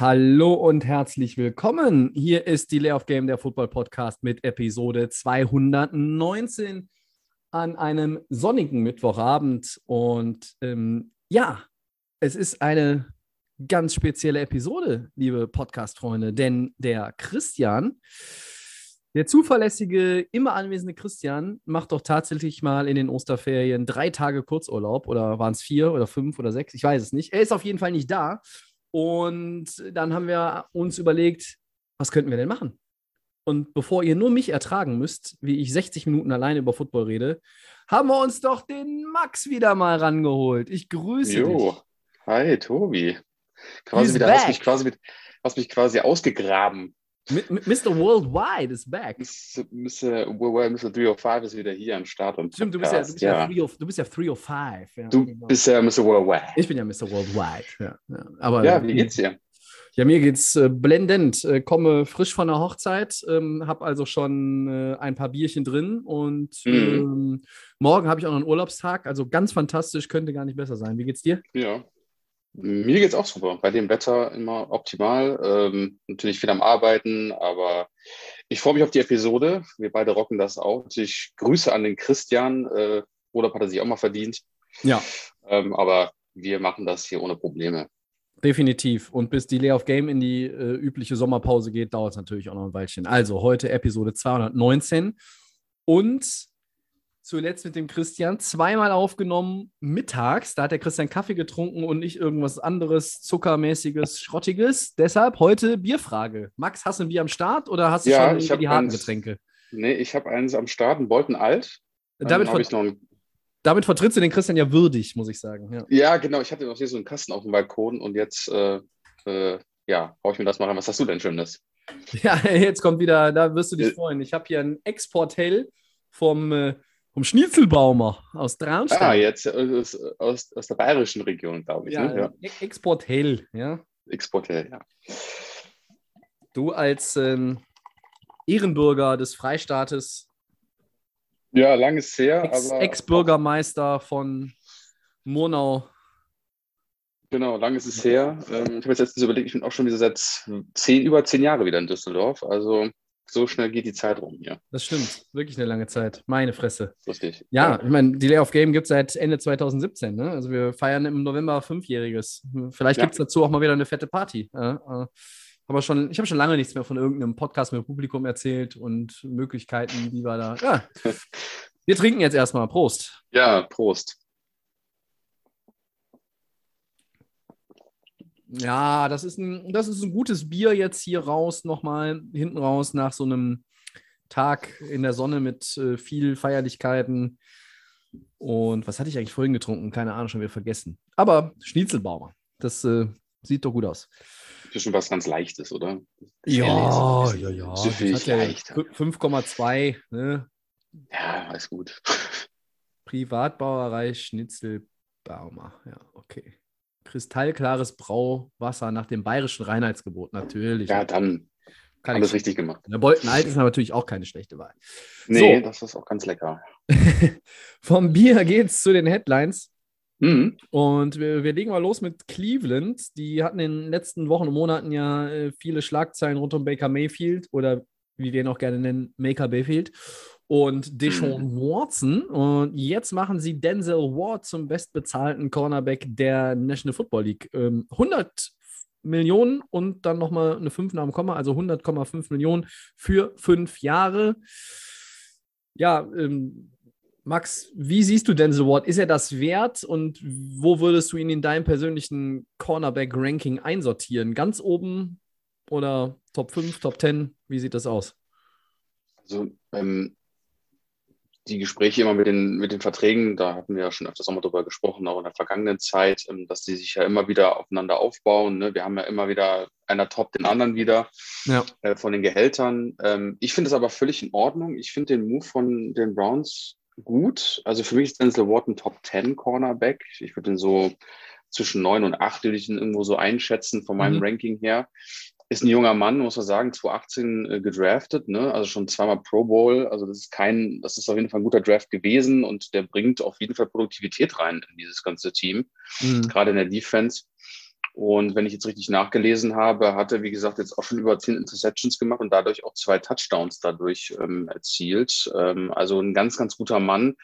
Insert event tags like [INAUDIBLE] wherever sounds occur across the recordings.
Hallo und herzlich willkommen. Hier ist die Lay of Game, der Football Podcast mit Episode 219 an einem sonnigen Mittwochabend. Und ähm, ja, es ist eine ganz spezielle Episode, liebe Podcast-Freunde, denn der Christian, der zuverlässige, immer anwesende Christian, macht doch tatsächlich mal in den Osterferien drei Tage Kurzurlaub oder waren es vier oder fünf oder sechs? Ich weiß es nicht. Er ist auf jeden Fall nicht da. Und dann haben wir uns überlegt, was könnten wir denn machen? Und bevor ihr nur mich ertragen müsst, wie ich 60 Minuten alleine über Football rede, haben wir uns doch den Max wieder mal rangeholt. Ich grüße Jo, dich. hi Tobi. Quasi He's wieder, hast back. mich quasi, mit, hast mich quasi ausgegraben. Mr. Worldwide is back. Mr. Mr. Well, Mr. 305 ist wieder hier am Start. Und Stimmt, du bist ja, du bist ja, ja. 305. Du bist ja 305. Ja, Du genau. bist ja Mr. Worldwide. ich bin ja Mr. Worldwide. Ja, ja. Aber, Ja, wie geht's dir? Ja, mir geht's äh, blendend. Äh, komme frisch von der Hochzeit, ähm, habe also schon äh, ein paar Bierchen drin und Mhm. ähm, morgen habe ich auch noch einen Urlaubstag. Also ganz fantastisch, könnte gar nicht besser sein. Wie geht's dir? Ja. Mir geht's auch super. Bei dem Wetter immer optimal. Ähm, natürlich viel am Arbeiten, aber ich freue mich auf die Episode. Wir beide rocken das auch. Ich Grüße an den Christian. Äh, Urlaub hat er sich auch mal verdient. Ja, Ähm, aber wir machen das hier ohne Probleme. definitiv. Und bis die Lay of Game in die äh, übliche Sommerpause geht, dauert es natürlich auch noch ein Weilchen. Also heute Episode 219 und zuletzt mit dem Christian zweimal aufgenommen mittags. Da hat der Christian Kaffee getrunken und nicht irgendwas anderes, zuckermäßiges, [LAUGHS] schrottiges. Deshalb heute Bierfrage. Max, hast du ein Bier am Start oder hast du Ja, schon hab die harten eins. Getränke? Nee, ich habe eins am Start, einen Bolton Alt. Damit, ver ein damit vertrittst du den Christian ja würdig, muss ich sagen. Ja. Ja, genau. Ich hatte noch hier so einen Kasten auf dem Balkon und jetzt, äh, äh, ja, hau ich mir das mal rein. Was hast du denn Schönes? [LAUGHS] Ja, jetzt kommt wieder, da wirst du dich Äh. freuen. Ich habe hier ein Export-Hell vom, äh, vom Schnitzelbaumer aus Traunstein. Ah, jetzt äh, aus, aus, aus der bayerischen Region, glaube ich. ja, ne? ja. E- Export-Hell, ja. Exporteur, ja. Du als ähm, Ehrenbürger des Freistaates, Ja, lang ist her, Ex-. Ex-Bürgermeister von Murnau. Genau, lang ist es her. Ähm, ich habe jetzt letztens überlegt, ich bin auch schon wieder seit zehn, über zehn Jahre wieder in Düsseldorf. Also so schnell geht die Zeit rum hier. Das stimmt, wirklich eine lange Zeit. Meine Fresse. Lustig. Ja, ich meine, die Lay of Game gibt es seit Ende 2017. Ne? Also wir feiern im November Fünfjähriges. Vielleicht Ja. gibt es dazu auch mal wieder eine fette Party. Ja, äh, aber schon, ich habe schon lange nichts mehr von irgendeinem Podcast mit Publikum erzählt und Möglichkeiten, die wir da. Ja. [LAUGHS] Wir trinken jetzt erstmal. Prost. Ja, Prost. Ja, das ist ein, das ist ein gutes Bier jetzt hier raus, nochmal hinten raus nach so einem Tag in der Sonne mit äh, viel Feierlichkeiten. Und was hatte ich eigentlich vorhin getrunken? Keine Ahnung, schon wieder vergessen. Aber Schnitzelbaumer, das äh, sieht doch gut aus. Das ist schon was ganz Leichtes, oder? Ja, ist ja, ja. So viel ja leicht. 5,2, ne? Ja, alles gut. [LAUGHS] Privatbrauerei Schnitzelbaumer. Ja, okay. Kristallklares Brauwasser nach dem bayerischen Reinheitsgebot, natürlich. Ja, dann Kann alles ich richtig gemacht. Der Bolton Alt ist natürlich auch keine schlechte Wahl. Nee, So. das ist auch ganz lecker. [LAUGHS] Vom Bier geht's zu den Headlines. Mhm. Und wir, wir legen mal los mit Cleveland. Die hatten in den letzten Wochen und Monaten ja äh, viele Schlagzeilen rund um Baker Mayfield oder wie wir ihn auch gerne nennen, Maker Bayfield und Deshaun Watson. Und jetzt machen sie Denzel Ward zum bestbezahlten Cornerback der National Football League. Ähm, 100 Millionen und dann nochmal eine 5 nach dem Komma, also 100,5 Millionen für fünf Jahre. Ja, ähm, Max, wie siehst du Denzel Ward? Ist er das wert und wo würdest du ihn in deinem persönlichen Cornerback-Ranking einsortieren? Ganz oben oder Top 5, Top 10? Wie sieht das aus? Also, ähm, die Gespräche immer mit den, mit den Verträgen, da hatten wir ja schon öfters auch mal drüber gesprochen, auch in der vergangenen Zeit, ähm, dass die sich ja immer wieder aufeinander aufbauen. Ne? Wir haben ja immer wieder einer top den anderen wieder ja. äh, von den Gehältern. Ähm, ich finde es aber völlig in Ordnung. Ich finde den Move von den Browns gut. Also für mich ist Denzel Ward ein Top 10 Cornerback. Ich würde ihn so zwischen 9 und 8 würde ich ihn irgendwo so einschätzen von meinem mhm. Ranking her ist ein junger Mann, muss man sagen, 2018 äh, gedraftet, ne? also schon zweimal Pro Bowl. Also das ist kein, das ist auf jeden Fall ein guter Draft gewesen und der bringt auf jeden Fall Produktivität rein in dieses ganze Team, mhm. gerade in der Defense. Und wenn ich jetzt richtig nachgelesen habe, hat er, wie gesagt, jetzt auch schon über zehn Interceptions gemacht und dadurch auch zwei Touchdowns dadurch ähm, erzielt. Ähm, also ein ganz, ganz guter Mann.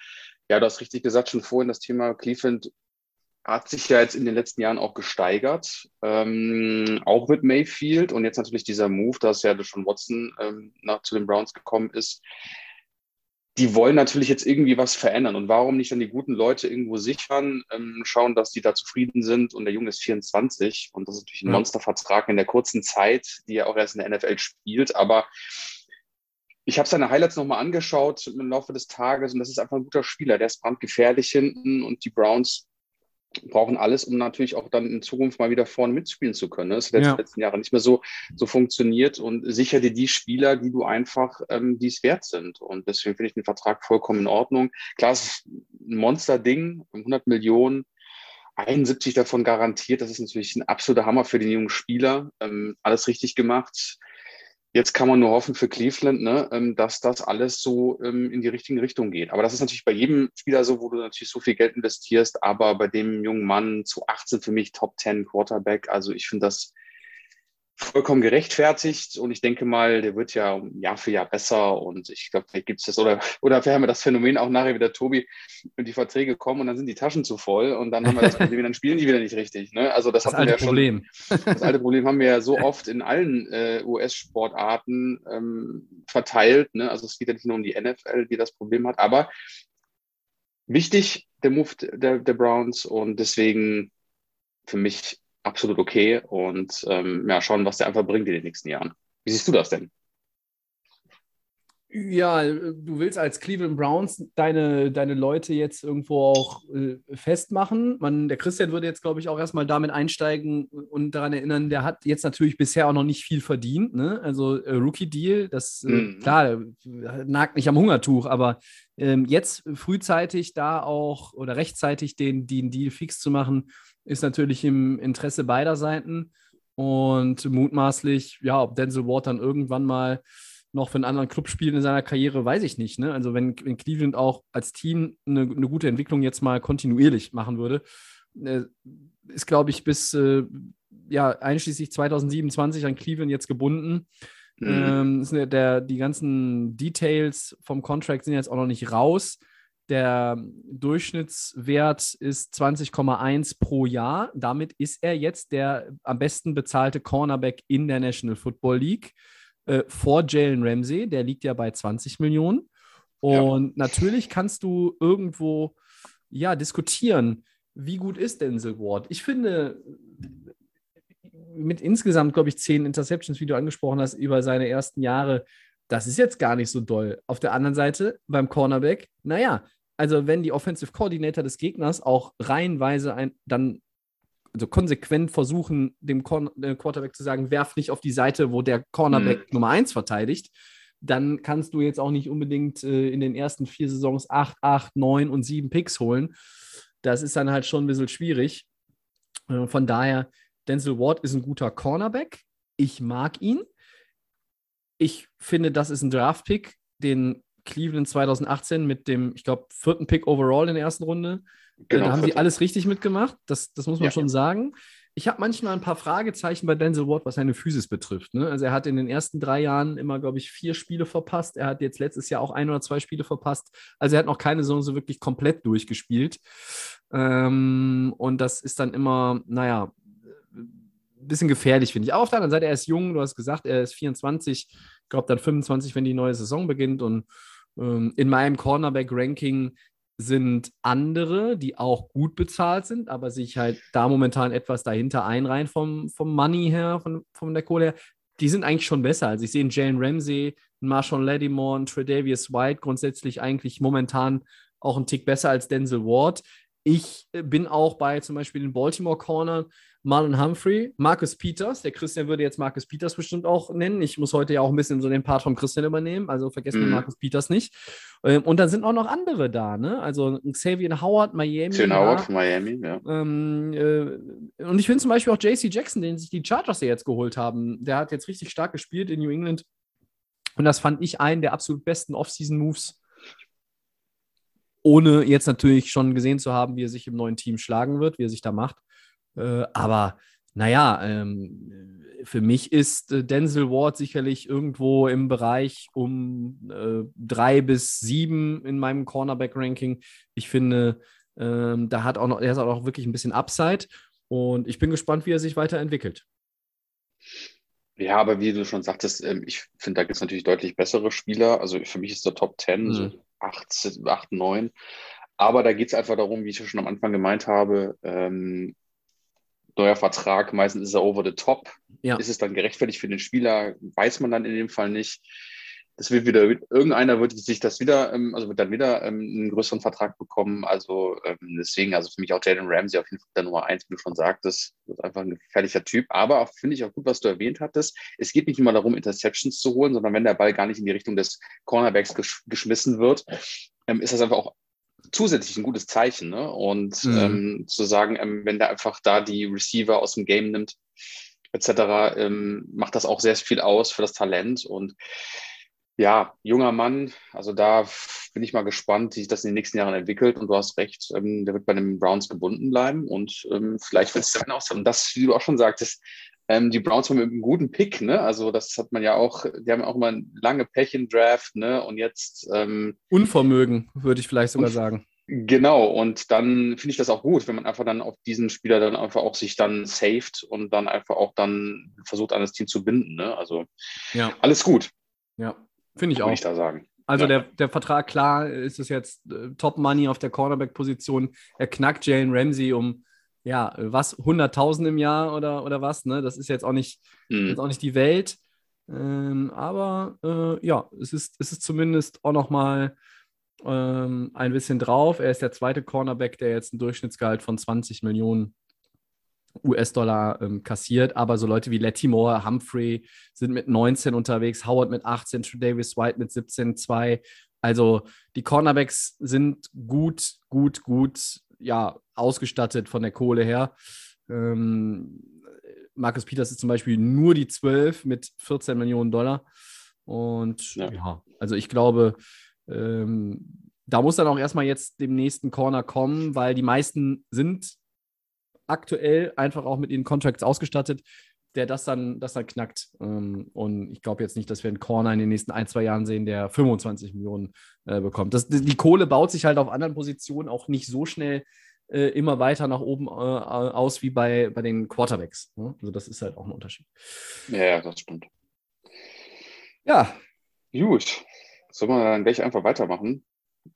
Ja, du hast richtig gesagt, schon vorhin das Thema Cleveland hat sich ja jetzt in den letzten Jahren auch gesteigert, ähm, auch mit Mayfield. Und jetzt natürlich dieser Move, dass ja schon Watson ähm, nach, zu den Browns gekommen ist. Die wollen natürlich jetzt irgendwie was verändern. Und warum nicht dann die guten Leute irgendwo sichern, ähm, schauen, dass die da zufrieden sind? Und der Junge ist 24 und das ist natürlich ein ja. Monstervertrag in der kurzen Zeit, die er auch erst in der NFL spielt, aber ich habe seine Highlights nochmal angeschaut im Laufe des Tages. Und das ist einfach ein guter Spieler. Der ist brandgefährlich hinten. Und die Browns brauchen alles, um natürlich auch dann in Zukunft mal wieder vorne mitspielen zu können. Das hat ja. letzten Jahre nicht mehr so, so funktioniert und sicher dir die Spieler, die du einfach, ähm, die es wert sind. Und deswegen finde ich den Vertrag vollkommen in Ordnung. Klar, es ist ein Monster-Ding, 100 Millionen, 71 davon garantiert. Das ist natürlich ein absoluter Hammer für den jungen Spieler. Ähm, alles richtig gemacht. Jetzt kann man nur hoffen für Cleveland, ne, ähm, dass das alles so ähm, in die richtige Richtung geht. Aber das ist natürlich bei jedem Spieler so, wo du natürlich so viel Geld investierst. Aber bei dem jungen Mann zu 18 für mich Top 10 Quarterback. Also ich finde das vollkommen gerechtfertigt und ich denke mal, der wird ja Jahr für Jahr besser und ich glaube, vielleicht gibt es das oder, oder wir haben wir das Phänomen auch nachher wieder, Tobi, und die Verträge kommen und dann sind die Taschen zu voll und dann haben wir das Problem, [LAUGHS] dann spielen die wieder nicht richtig. Ne? Also das, das alte wir ja Problem. Schon, das alte Problem haben wir ja so [LAUGHS] oft in allen äh, US-Sportarten ähm, verteilt. Ne? Also es geht ja nicht nur um die NFL, die das Problem hat, aber wichtig, der Move der, der Browns und deswegen für mich absolut okay und ähm, ja, schauen, was der einfach bringt in den nächsten Jahren. Wie siehst du das denn? Ja, du willst als Cleveland Browns deine, deine Leute jetzt irgendwo auch äh, festmachen. Man, der Christian würde jetzt, glaube ich, auch erstmal damit einsteigen und daran erinnern, der hat jetzt natürlich bisher auch noch nicht viel verdient. Ne? Also äh, Rookie-Deal, das äh, mhm. klar, nagt nicht am Hungertuch, aber ähm, jetzt frühzeitig da auch oder rechtzeitig den, den Deal fix zu machen, ist natürlich im Interesse beider Seiten. Und mutmaßlich, ja, ob Denzel Ward dann irgendwann mal noch für einen anderen Club spielt in seiner Karriere, weiß ich nicht. Ne? Also wenn, wenn Cleveland auch als Team eine, eine gute Entwicklung jetzt mal kontinuierlich machen würde, äh, ist, glaube ich, bis äh, ja, einschließlich 2027 an Cleveland jetzt gebunden. Mhm. Ähm, der, die ganzen Details vom Contract sind jetzt auch noch nicht raus. Der Durchschnittswert ist 20,1 pro Jahr. Damit ist er jetzt der am besten bezahlte Cornerback in der National Football League. Äh, vor Jalen Ramsey, der liegt ja bei 20 Millionen. Und ja. natürlich kannst du irgendwo ja diskutieren, wie gut ist Denzel Ward. Ich finde, mit insgesamt, glaube ich, zehn Interceptions, wie du angesprochen hast, über seine ersten Jahre, das ist jetzt gar nicht so doll. Auf der anderen Seite beim Cornerback, naja, also wenn die Offensive Coordinator des Gegners auch reihenweise ein, dann also konsequent versuchen, dem äh, Quarterback zu sagen, werf nicht auf die Seite, wo der Cornerback mhm. Nummer 1 verteidigt, dann kannst du jetzt auch nicht unbedingt äh, in den ersten vier Saisons 8, 8, 9 und 7 Picks holen. Das ist dann halt schon ein bisschen schwierig. Äh, von daher, Denzel Ward ist ein guter Cornerback. Ich mag ihn. Ich finde, das ist ein Draft-Pick, den Cleveland 2018 mit dem, ich glaube, vierten Pick overall in der ersten Runde. Genau, da haben sie alles richtig mitgemacht. Das, das muss man ja. schon sagen. Ich habe manchmal ein paar Fragezeichen bei Denzel Ward, was seine Physis betrifft. Ne? Also er hat in den ersten drei Jahren immer, glaube ich, vier Spiele verpasst. Er hat jetzt letztes Jahr auch ein oder zwei Spiele verpasst. Also er hat noch keine Saison so wirklich komplett durchgespielt. Ähm, und das ist dann immer, naja, ein bisschen gefährlich, finde ich. Aber auf der anderen Seite, er ist jung, du hast gesagt, er ist 24, ich glaube dann 25, wenn die neue Saison beginnt. Und in meinem Cornerback-Ranking sind andere, die auch gut bezahlt sind, aber sich halt da momentan etwas dahinter einreihen vom, vom Money her, von, von der Kohle her. Die sind eigentlich schon besser. Also ich sehe einen Jalen Ramsey ein Marshawn Lattimore, ein Tredavious White grundsätzlich eigentlich momentan auch ein Tick besser als Denzel Ward. Ich äh, bin auch bei zum Beispiel den Baltimore Corner Marlon Humphrey, Marcus Peters. Der Christian würde jetzt Marcus Peters bestimmt auch nennen. Ich muss heute ja auch ein bisschen so den Part von Christian übernehmen, also vergessen wir Mhm. Marcus Peters nicht. Ähm, Und dann sind auch noch andere da, ne? Also Xavier Howard, Miami. Xavier ja. Howard von Miami, ja. Ähm, äh, und ich finde zum Beispiel auch JC Jackson, den sich die Chargers ja jetzt geholt haben, der hat jetzt richtig stark gespielt in New England. Und das fand ich einen der absolut besten Off-Season-Moves. Ohne jetzt natürlich schon gesehen zu haben, wie er sich im neuen Team schlagen wird, wie er sich da macht. Äh, aber naja, ähm, für mich ist äh, Denzel Ward sicherlich irgendwo im Bereich um äh, drei bis sieben in meinem Cornerback-Ranking. Ich finde, ähm, da hat auch noch, er ist auch wirklich ein bisschen Upside und ich bin gespannt, wie er sich weiterentwickelt. Ja, aber wie du schon sagtest, ähm, ich finde, da gibt es natürlich deutlich bessere Spieler. Also für mich ist der Top 10 so Mhm. 8, 8 9. Aber da geht es einfach darum, wie ich ja schon am Anfang gemeint habe, ähm, neuer Vertrag, meistens ist er over the top. Ja. Ist es dann gerechtfertigt für den Spieler? Weiß man dann in dem Fall nicht. Das wird wieder, irgendeiner wird sich das wieder, ähm, also wird dann wieder ähm, einen größeren Vertrag bekommen. Also ähm, deswegen, also für mich auch Jalen Ramsey auf jeden Fall der Nummer eins, wie du schon sagtest. Ist einfach ein gefährlicher Typ. Aber finde ich auch gut, was du erwähnt hattest. Es geht nicht immer darum, Interceptions zu holen, sondern wenn der Ball gar nicht in die Richtung des Cornerbacks gesch geschmissen wird, ist das einfach auch zusätzlich ein gutes Zeichen. Ne? Und Mhm. ähm, zu sagen, ähm, wenn der einfach da die Receiver aus dem Game nimmt, etc., ähm, macht das auch sehr viel aus für das Talent. Und ja, junger Mann, also da bin ich mal gespannt, wie sich das in den nächsten Jahren entwickelt. Und du hast recht, ähm, der wird bei den Browns gebunden bleiben und ähm, vielleicht wird es dann aus. Und das, wie du auch schon sagtest, ähm, die Browns haben mit einem guten Pick, ne? Also das hat man ja auch, die haben ja auch immer ein lange Pech im Draft, ne? Und jetzt ähm, Unvermögen, würde ich vielleicht sogar sagen. Genau, und dann finde ich das auch gut, wenn man einfach dann auf diesen Spieler dann einfach auch sich dann saved und dann einfach auch dann versucht, an das Team zu binden. Ne? Also Ja, alles gut, ja. Finde ich auch. ich da sagen. Also Ja. der, der Vertrag, klar, ist es jetzt äh, Top Money auf der Cornerback-Position. Er knackt Jalen Ramsey um, ja, was, 100.000 im Jahr oder, oder was, ne? Das ist jetzt auch nicht, Hm. jetzt auch nicht die Welt. Ähm, aber äh, ja, es ist, es ist zumindest auch noch mal ähm, ein bisschen drauf. Er ist der zweite Cornerback, der jetzt ein Durchschnittsgehalt von 20 Millionen US-Dollar ähm, kassiert. Aber so Leute wie Latimore, Humphrey sind mit 19 unterwegs, Howard mit 18, Davis White mit 17, 2. Also die Cornerbacks sind gut, gut, gut ja, ausgestattet von der Kohle her. Ähm, Marcus Peters ist zum Beispiel nur die 12 mit 14 Millionen Dollar. Und ja, Ja. also ich glaube, ähm, da muss dann auch erstmal jetzt dem nächsten Corner kommen, weil die meisten sind aktuell einfach auch mit ihren Contracts ausgestattet, der das dann, das dann knackt. Ähm, und ich glaube jetzt nicht, dass wir einen Corner in den nächsten ein, zwei Jahren sehen, der 25 Millionen äh, bekommt. Das, die Kohle baut sich halt auf anderen Positionen auch nicht so schnell äh, immer weiter nach oben äh, aus wie bei, bei den Quarterbacks. Ne? Also das ist halt auch ein Unterschied. Ja, ja, das stimmt. Ja, Gut, sollen wir dann gleich einfach weitermachen?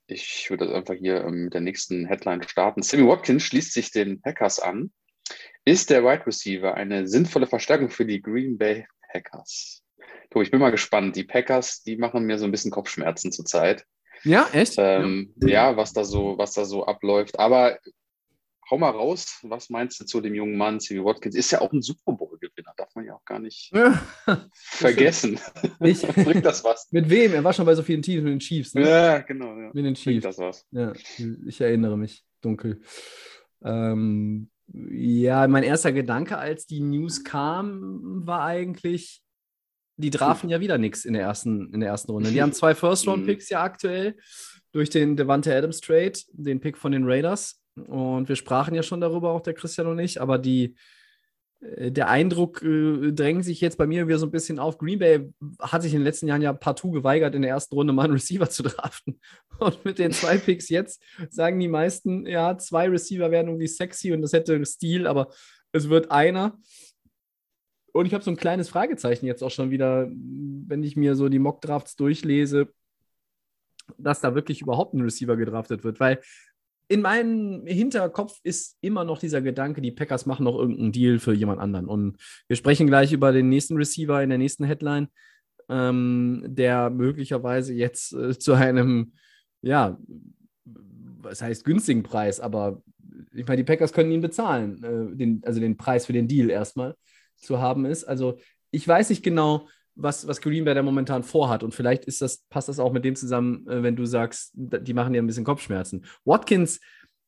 Ich würde einfach hier ähm, mit der nächsten Headline starten. Sammy Watkins schließt sich den Packers an. Ist der Wide Receiver eine sinnvolle Verstärkung für die Green Bay Packers? Tobi, ich bin mal gespannt. Die Packers, die machen mir so ein bisschen Kopfschmerzen zurzeit. ja, echt? Ähm, ja. was da so, was da so abläuft. Aber hau mal raus, was meinst du zu dem jungen Mann, Sammy Watkins? Ist ja auch ein Super Bowl-Gewinner, darf man ja auch gar nicht [LAUGHS] Ja. vergessen. Ich, [LAUGHS] Bringt das was? mit wem? Er war schon bei so vielen Teams mit den Chiefs. Ne? Ja, genau. Ja. Mit den Bringt Chiefs. das was? Ja, ich erinnere mich dunkel. Ähm, ja, mein erster Gedanke, als die News kam, war eigentlich, die trafen ja wieder nichts in der ersten, in der ersten Runde. Die haben zwei First-Round-Picks ja aktuell durch den Devante Adams Trade, den Pick von den Raiders. Und wir sprachen ja schon darüber, auch der Christian und ich, aber die, der Eindruck äh, drängt sich jetzt bei mir wieder so ein bisschen auf. Green Bay hat sich in den letzten Jahren ja partout geweigert, in der ersten Runde mal einen Receiver zu draften. [LAUGHS] Und mit den zwei Picks jetzt sagen die meisten, ja, zwei Receiver wären irgendwie sexy und das hätte Stil, aber es wird einer. Und ich habe so ein kleines Fragezeichen jetzt auch schon wieder, wenn ich mir so die Mock-Drafts durchlese, dass da wirklich überhaupt ein Receiver gedraftet wird, weil in meinem Hinterkopf ist immer noch dieser Gedanke, die Packers machen noch irgendeinen Deal für jemand anderen. Und wir sprechen gleich über den nächsten Receiver in der nächsten Headline. ähm, der möglicherweise jetzt äh, zu einem, ja, was heißt günstigen Preis, aber ich meine, die Packers können ihn bezahlen, äh, den, also den Preis für den Deal erstmal zu haben ist. Also ich weiß nicht genau, was, was Green Bay da momentan vorhat. Und vielleicht ist das, passt das auch mit dem zusammen, äh, wenn du sagst, die machen dir ein bisschen Kopfschmerzen. Watkins,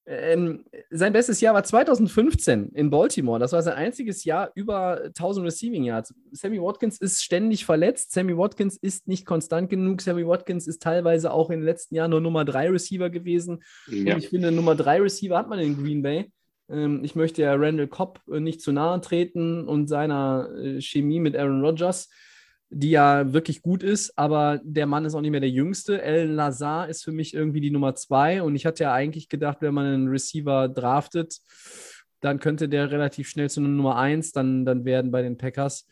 ähm, sein bestes Jahr war 2015 in Baltimore. Das war sein einziges Jahr über 1000 Receiving Yards. Sammy Watkins ist ständig verletzt. Sammy Watkins ist nicht konstant genug. Sammy Watkins ist teilweise auch in den letzten Jahren nur Nummer 3 Receiver gewesen. Ja. Und ich finde, Nummer 3 Receiver hat man in Green Bay. Ähm, ich möchte ja Randall Cobb äh, nicht zu nahe treten und seiner äh, Chemie mit Aaron Rodgers die ja wirklich gut ist, aber der Mann ist auch nicht mehr der Jüngste. El Lazar ist für mich irgendwie die Nummer zwei und ich hatte ja eigentlich gedacht, wenn man einen Receiver draftet, dann könnte der relativ schnell zu einer Nummer eins dann, dann werden bei den Packers.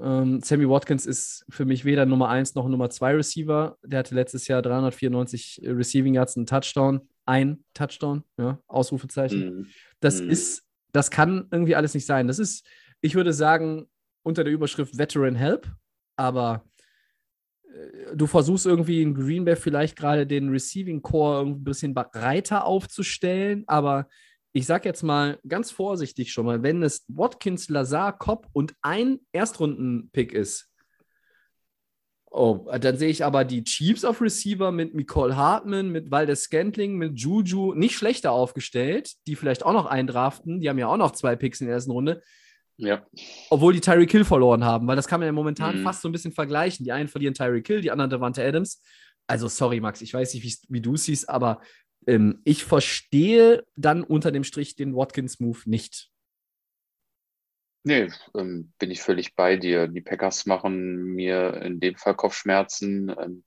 Ähm, Sammy Watkins ist für mich weder Nummer eins noch Nummer zwei Receiver. Der hatte letztes Jahr 394 Receiving Yards, einen Touchdown, ein Touchdown, ja, Ausrufezeichen. Mhm. Das mhm. ist, das kann irgendwie alles nicht sein. Das ist, ich würde sagen, unter der Überschrift Veteran Help aber äh, du versuchst irgendwie in Green Bay vielleicht gerade den Receiving Core ein bisschen breiter aufzustellen, aber ich sag jetzt mal ganz vorsichtig schon mal, wenn es Watkins, Lazar, Cobb und ein Erstrunden-Pick ist, oh, dann sehe ich aber die Chiefs auf Receiver mit Nicole Hartman, mit Waldes Scantling, mit Juju nicht schlechter aufgestellt, die vielleicht auch noch eindraften, die haben ja auch noch zwei Picks in der ersten Runde. Ja. Obwohl die Tyreek Kill verloren haben, weil das kann man ja momentan mhm. fast so ein bisschen vergleichen. Die einen verlieren Tyreek Kill, die anderen Devante Adams. Also, sorry, Max, ich weiß nicht, wie du es siehst, aber ähm, ich verstehe dann unter dem Strich den Watkins-Move nicht. Nee, ähm, bin ich völlig bei dir. Die Packers machen mir in dem Fall Kopfschmerzen. Ähm,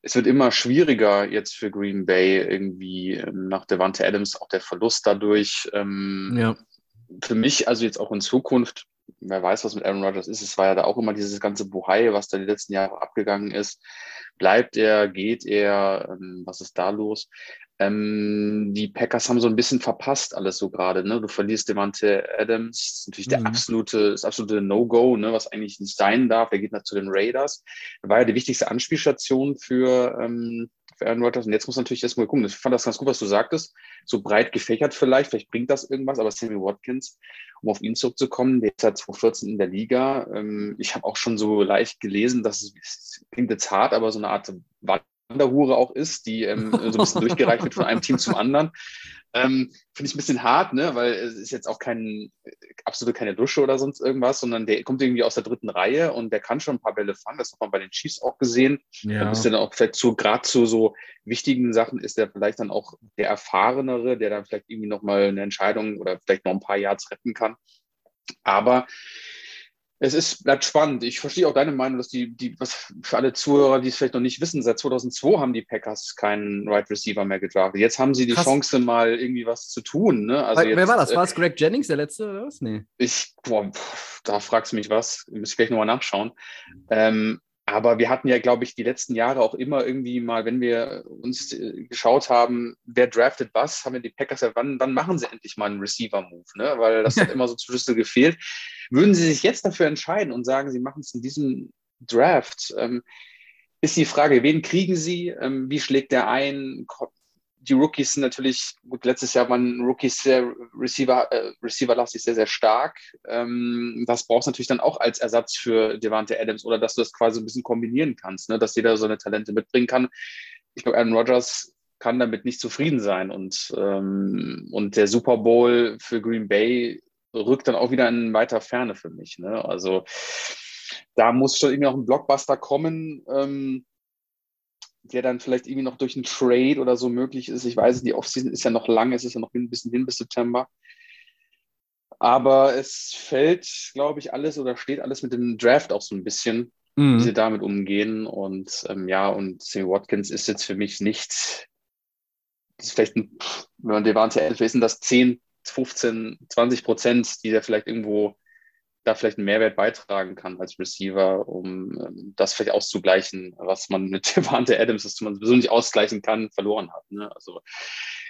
es wird immer schwieriger jetzt für Green Bay irgendwie ähm, nach Devante Adams, auch der Verlust dadurch. Ähm, ja für mich, also jetzt auch in Zukunft, wer weiß, was mit Aaron Rodgers ist, es war ja da auch immer dieses ganze Buhai, was da die letzten Jahre abgegangen ist. Bleibt er, geht er, ähm, was ist da los? Ähm, die Packers haben so ein bisschen verpasst alles so gerade. Ne? Du verlierst Devante Adams, ist natürlich mhm. der absolute, das absolute No-Go, ne? was eigentlich nicht sein darf. Der geht nach zu den Raiders. war ja die wichtigste Anspielstation für, ähm, Aaron Rodgers. Und jetzt muss natürlich erstmal gucken. Ich fand das ganz gut, was du sagtest. So breit gefächert vielleicht, vielleicht bringt das irgendwas, aber Sammy Watkins, um auf ihn zurückzukommen, der ist seit 2014 in der Liga. Ähm, ich habe auch schon so leicht gelesen, dass es klingt jetzt hart, aber so eine Art Wanderhure auch ist, die ähm, [LAUGHS] so ein bisschen durchgereicht wird von einem Team zum anderen. Ähm, Finde ich ein bisschen hart, ne? weil es ist jetzt auch kein, absolut keine Dusche oder sonst irgendwas, sondern der kommt irgendwie aus der dritten Reihe und der kann schon ein paar Bälle fangen. Das hat man bei den Chiefs auch gesehen. Ja. Da ist dann auch vielleicht zu, gerade zu so wichtigen Sachen ist der vielleicht dann auch der Erfahrenere, der dann vielleicht irgendwie nochmal eine Entscheidung oder vielleicht noch ein paar Yards retten kann. Aber es ist, bleibt spannend. Ich verstehe auch deine Meinung, dass die, die, was für alle Zuhörer, die es vielleicht noch nicht wissen, seit 2002 haben die Packers keinen Right Receiver mehr gedraftet. Jetzt haben sie die Krass. Chance, mal irgendwie was zu tun. Ne? Also wer, jetzt, war das? War es Greg Jennings, der letzte oder was? Nee. Ich, boah, da fragst du mich was. Muss ich gleich nochmal nachschauen. Ähm, aber wir hatten ja, glaube ich, die letzten Jahre auch immer irgendwie mal, wenn wir uns äh, geschaut haben, wer draftet was, haben wir die Packers ja, wann, wann machen sie endlich mal einen Receiver-Move, ne? Weil das hat [LAUGHS] immer so zu Schlüssel gefehlt. Würden sie sich jetzt dafür entscheiden und sagen, sie machen es in diesem Draft, ähm, ist die Frage, wen kriegen sie? Ähm, wie schlägt der ein? Die Rookies sind natürlich, gut, letztes Jahr waren Rookies sehr Receiver, äh, Receiver-lastig sehr, sehr stark. Ähm, das brauchst du natürlich dann auch als Ersatz für Devante Adams oder dass du das quasi ein bisschen kombinieren kannst, ne? dass jeder so eine Talente mitbringen kann. Ich glaube, Aaron Rodgers kann damit nicht zufrieden sein und, ähm, und der Super Bowl für Green Bay rückt dann auch wieder in weiter Ferne für mich. Ne? Also da muss schon irgendwie auch ein Blockbuster kommen. Ähm, der dann vielleicht irgendwie noch durch einen Trade oder so möglich ist. Ich weiß die Offseason ist ja noch lang, es ist ja noch ein bisschen hin bis September. Aber es fällt, glaube ich, alles oder steht alles mit dem Draft auch so ein bisschen, mhm. wie sie damit umgehen. Und ähm, ja, und Sammy Watkins ist jetzt für mich nicht, das ist vielleicht ein, wenn man Devante Adams, ist das 10, 15, 20 Prozent, die der vielleicht irgendwo da vielleicht einen Mehrwert beitragen kann als Receiver, um ähm, das vielleicht auszugleichen, was man mit [LAUGHS] Devante Adams, das man sowieso nicht ausgleichen kann, verloren hat. Ne? Also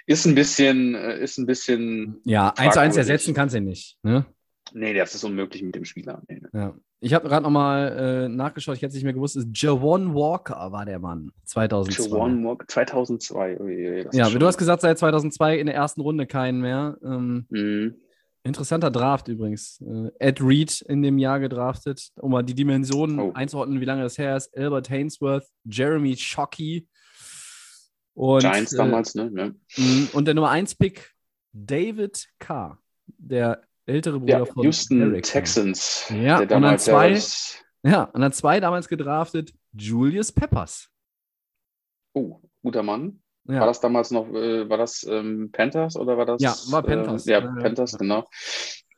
ist ein bisschen, äh, ist ein bisschen. Ja, eins zu eins ersetzen kann sie nicht. Ne? Nee, das ist unmöglich mit dem Spieler. Nee, Ja. Ich habe gerade nochmal äh, nachgeschaut, ich hätte es nicht mehr gewusst, ist Javon Walker war der Mann, 2002. Jawan Walker, 2002. Ui, das Ja, du hast gesagt, seit 2002 in der ersten Runde keinen mehr. Ähm, Mhm. Interessanter Draft übrigens. Äh, Ed Reed in dem Jahr gedraftet, um mal die Dimensionen Oh. einzuordnen, wie lange das her ist. Albert Hainsworth, Jeremy Shockey und, Giants äh, damals, ne? Ja. mh, und der Nummer 1 Pick David Carr, der ältere Bruder Ja, von Houston Carr. Texans. Ja, der und ja zwei- das- Ja, und dann zwei damals gedraftet, Julius Peppers. Oh, guter Mann. Ja. War das damals noch, äh, war das ähm, Panthers oder war das? Ja, war Panthers. Äh, ja. Panthers, genau.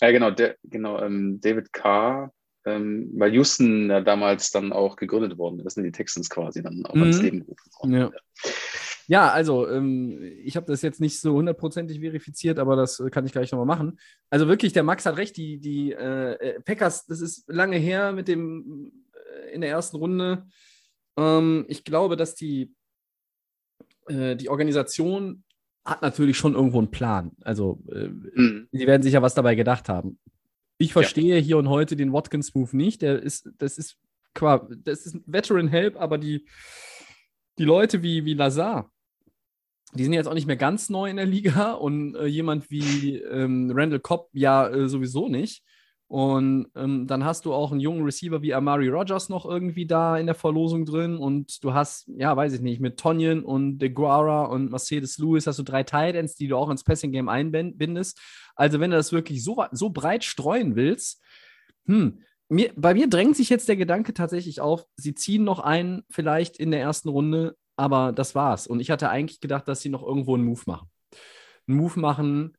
Ja, genau, der, genau, ähm, David Carr, ähm, weil Houston ja damals dann auch gegründet worden ist, das sind die Texans quasi dann auch Mhm. ins Leben gerufen worden. Ja. Ja, also ähm, ich habe das jetzt nicht so hundertprozentig verifiziert, aber das äh, kann ich gleich nochmal machen. Also wirklich, der Max hat recht, die, die äh, äh, Packers, das ist lange her mit dem äh, in der ersten Runde. Ähm, ich glaube, dass die, äh, die Organisation hat natürlich schon irgendwo einen Plan. Also äh, Mhm. die werden sich ja was dabei gedacht haben. Ich verstehe hier und heute den Watkins-Move nicht. Der ist, das ist das ist ein Veteran Help, aber die, die Leute wie, wie Lazar, die sind jetzt auch nicht mehr ganz neu in der Liga und äh, jemand wie ähm, Randall Cobb ja äh, sowieso nicht. Und ähm, dann hast du auch einen jungen Receiver wie Amari Rogers noch irgendwie da in der Verlosung drin. Und du hast, ja, weiß ich nicht, mit Tonyan und De Guara und Mercedes Lewis hast du drei Tight Ends, die du auch ins Passing Game einbindest. Also, wenn du das wirklich so, so breit streuen willst, hm, mir, bei mir drängt sich jetzt der Gedanke tatsächlich auf, sie ziehen noch einen vielleicht in der ersten Runde, aber das war's. Und ich hatte eigentlich gedacht, dass sie noch irgendwo einen Move machen. Einen Move machen